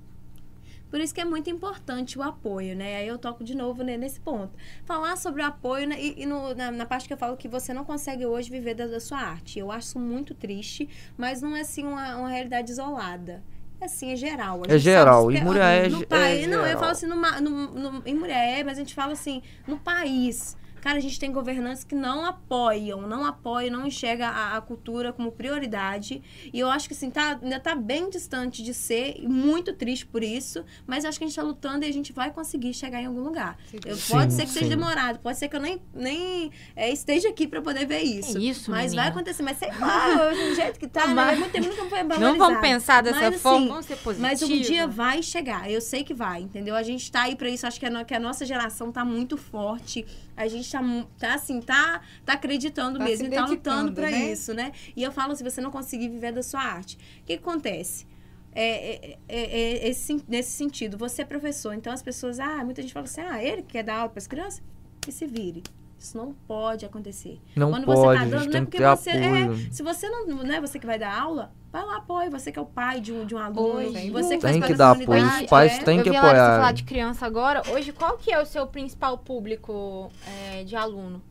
por isso que é muito importante o apoio, né? Aí eu toco de novo né, nesse ponto. Falar sobre o apoio né, e, e no, na, na, parte que eu falo que você não consegue hoje viver da, da, sua arte. Eu acho isso muito triste, mas não é assim uma, uma realidade isolada. É assim, é geral.
É geral. Em Muriaé é, no
país, é Não, eu falo assim, no, no, no, em Muriaé, mas a gente fala assim, no país Cara, a gente tem governantes que não apoiam, não apoiam, não enxergam a, a cultura como prioridade. E eu acho que assim, tá, ainda tá bem distante de ser, e muito triste por isso, mas acho que a gente tá lutando e a gente vai conseguir chegar em algum lugar. Eu, sim, pode ser que sim. seja demorado, pode ser que eu nem, nem é, esteja aqui para poder ver isso.
É isso,
Mas
menina.
vai acontecer, mas sei lá, do jeito que tá, né? muito tempo nunca foi
Não vamos pensar dessa mas, forma, assim, vamos ser positivos.
Mas um dia vai chegar, eu sei que vai, entendeu? A gente tá aí para isso, acho que a, que a nossa geração tá muito forte a gente tá, tá assim, tá, tá acreditando tá mesmo, tá lutando para né? isso, né? E eu falo, se você não conseguir viver da sua arte, o que, que acontece? É, é, é, é, esse, nesse sentido, você é professor, então as pessoas, ah, muita gente fala assim, ah, ele quer dar aula para as crianças? Que se vire. Isso não pode acontecer.
Não Quando pode, você tá dando, não é porque você é,
se você não, não é você que vai dar aula, vai lá apoia, você que é o pai de um, de um aluno, Hoje, você que
tem que dar apoio, os pais é, têm que apoiar. Eu
falar de criança agora. Hoje, qual que é o seu principal público é, de aluno?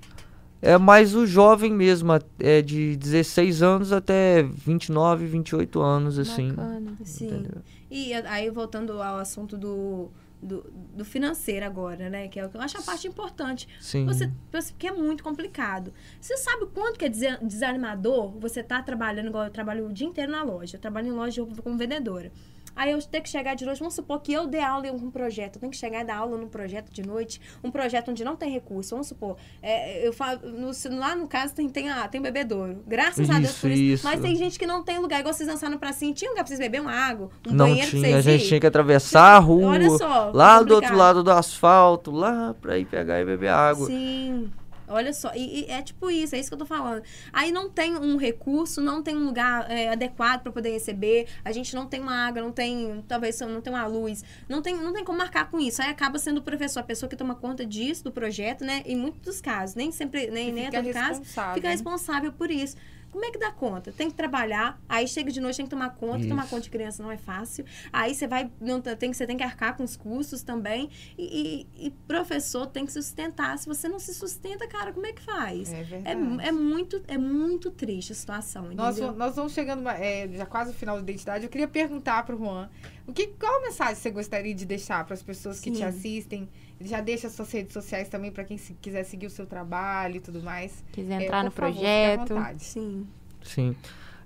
É mais o jovem mesmo, é de 16 anos até 29, 28 anos, assim.
Bacana, sim. Entendeu? E aí, voltando ao assunto do do, do financeiro agora, né? Que é o que eu acho a parte importante.
Sim.
Você, porque é muito complicado. Você sabe o quanto que é desanimador você tá trabalhando, igual eu trabalho o dia inteiro na loja. Eu trabalho em loja como vendedora. Aí eu tenho que chegar de noite, vamos supor que eu dê aula em um projeto, eu tenho que chegar e dar aula num projeto de noite, um projeto onde não tem recurso, vamos supor, é, eu falo, no, lá no caso tem, tem, ah, tem bebedouro, graças isso, a Deus por isso, isso, mas tem gente que não tem lugar, igual vocês dançaram pra cima, tinha um lugar pra vocês beber uma água, um
não
banheiro
tinha,
pra vocês
a gente ir. tinha que atravessar a rua, Olha só, lá do outro lado do asfalto, lá pra ir pegar e beber água.
Sim. Olha só, e, e, é tipo isso, é isso que eu tô falando. Aí não tem um recurso, não tem um lugar é, adequado para poder receber, a gente não tem uma água, não tem, talvez não tem uma luz, não tem, não tem como marcar com isso. Aí acaba sendo o professor, a pessoa que toma conta disso, do projeto, né? Em muitos dos casos, nem sempre, nem, nem em todo caso, fica responsável por isso. Como é que dá conta? Tem que trabalhar, aí chega de noite, tem que tomar conta. Isso. Tomar conta de criança não é fácil. Aí você vai, não tem, você tem que arcar com os custos também. E, e, e professor tem que se sustentar. Se você não se sustenta, cara, como é que faz?
É,
é, é muito, é muito triste a situação.
Nós, nós vamos chegando é, já quase no final da identidade. Eu queria perguntar para o Juan o que, qual mensagem você gostaria de deixar para as pessoas que Sim. te assistem? Já deixa suas redes sociais também para quem se, quiser seguir o seu trabalho e tudo mais.
Quiser é, entrar é, no projeto.
Favor, Sim.
Sim.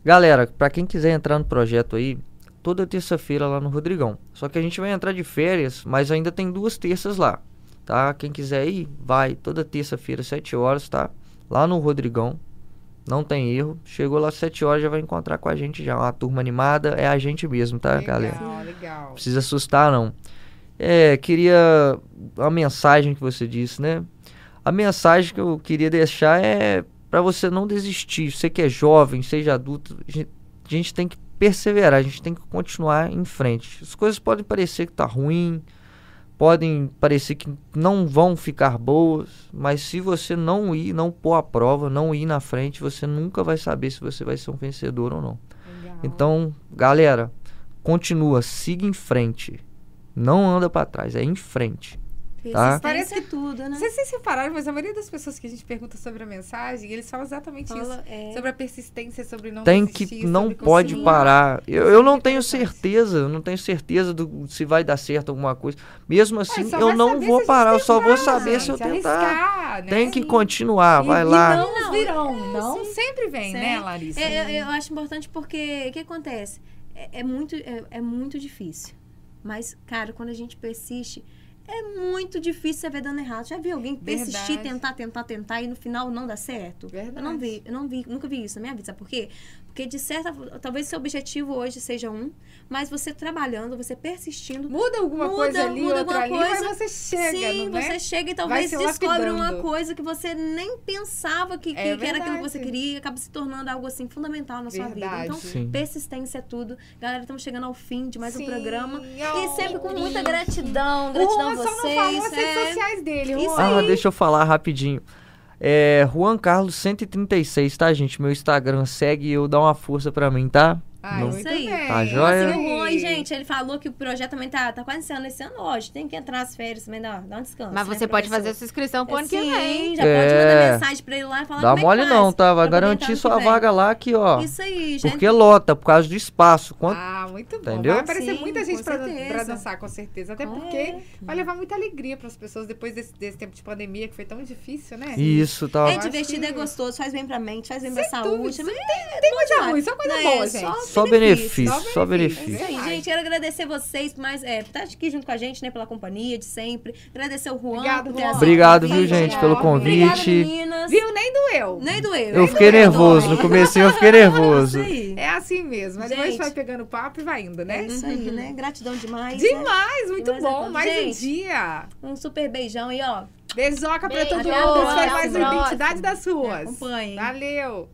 Galera, para quem quiser entrar no projeto aí, toda terça-feira lá no Rodrigão. Só que a gente vai entrar de férias, mas ainda tem duas terças lá, tá? Quem quiser ir, vai toda terça-feira, 7 horas, tá? Lá no Rodrigão. Não tem erro. Chegou lá às 7 horas, já vai encontrar com a gente já. Uma turma animada, é a gente mesmo, tá,
legal,
galera?
Legal, legal.
Precisa assustar, não. É, queria. A mensagem que você disse, né? A mensagem que eu queria deixar é para você não desistir. Você que é jovem, seja adulto, a gente, tem que perseverar, a gente tem que continuar em frente. As coisas podem parecer que tá ruim, podem parecer que não vão ficar boas, mas se você não ir, não pôr a prova, não ir na frente, você nunca vai saber se você vai ser um vencedor ou não. Legal. Então, galera, continua, siga em frente Não anda pra trás, é em frente. Tá.
Parece
é tudo, né?
Não sei se vocês repararam, mas a maioria das pessoas que a gente pergunta sobre a mensagem, eles falam exatamente isso.
Fala, é,
Sobre a persistência, sobre não
Tem
desistir,
que não pode parar. Eu,
Isso é
eu não tenho certeza, eu não tenho certeza do se vai dar certo alguma coisa. Mesmo assim,
só
eu
vai
não vou
gente
parar, eu só vou saber se eu
gente,
tentar.
arriscar, né?
Tem que continuar, vai
E-
lá.
E não
Não,
virão, não
sim.
sempre vem, né. Larissa?
É, eu, eu acho importante porque o que acontece? É, é muito, é, é muito difícil. Mas, cara, quando a gente persiste, é muito difícil você ver dando errado. Já viu alguém persistir,
Verdade.
tentar, tentar, tentar e no final não dá certo? Eu
Verdade.
não vi, eu não vi, nunca vi isso na minha vida. Sabe por quê? Porque de certa talvez seu objetivo hoje seja um, mas você trabalhando, você persistindo,
Muda alguma
Muda,
coisa ali,
muda
outra
alguma
ali,
coisa.
mas você chega,
Sim,
não é?
você chega e talvez descobre uma coisa que você nem pensava que, que,
É
que era aquilo que você queria e acaba se tornando algo assim fundamental na sua vida.
Verdade.
Então,
Sim.
persistência é tudo. Galera, estamos chegando ao fim de mais um
Sim.
programa.
Oh.
E sempre com muita gratidão. Gratidão a
Juan só não
vocês.
falou as redes
é.
sociais dele.
Isso.
Ah, deixa eu falar rapidinho. É Juan Carlos 136, tá, gente? Meu Instagram segue eu, dá uma força pra mim, tá?
Ai,
Não.
muito
Isso aí.
bem.
Tá joia?
Assim, o e, gente, ele falou que o projeto também tá, tá quase encerrando esse ano. Lógico, tem que entrar nas férias também, dá, dá um descanso.
Mas
né,
você pode fazer
professor?
sua inscrição pro ano que
Sim,
vem.
já pode
É.
mandar mensagem pra ele lá e falar
Dá
como é
mole
faz
não, tá? Vai garantir sua vaga lá aqui, ó.
Isso aí, gente.
Porque lota, por causa do espaço. Quanto...
Ah, muito bom.
Entendeu?
Vai aparecer
Sim,
muita gente pra, pra dançar, com certeza. Até
É.
porque vai levar muita alegria pras pessoas depois desse, desse tempo de pandemia que foi tão difícil, né?
Isso, tá.
É divertido,
que-
é gostoso, faz bem pra mente, faz bem pra saúde.
Não tem coisa
demais.
ruim, só coisa boa,
é
gente.
Só benefício,
só
só
É
benefício.
isso aí,
Verdade.
gente. Quero agradecer vocês por mais. É, por estar aqui junto com a gente, né? Pela companhia de sempre. Agradecer o Juan
Obrigado, Juan.
Obrigado, viu, gente, pelo convite.
meninas.
Viu? Nem doeu.
Nem doeu.
Eu
nem
fiquei
doeu,
nervoso,
dói.
no comecinho eu fiquei nervoso.
Isso aí.
É assim mesmo. Mas depois
Gente.
vai pegando papo e vai indo,
É
né?
isso aí, né? Gratidão demais. né?
Demais, muito
Demais é
bom. Mais um
Gente.
dia.
Um super beijão aí, ó.
Beijoca pra
Beijo.
todo mundo. Foi mais um
Até a
Identidade das Suas.
Acompanhem.
Valeu.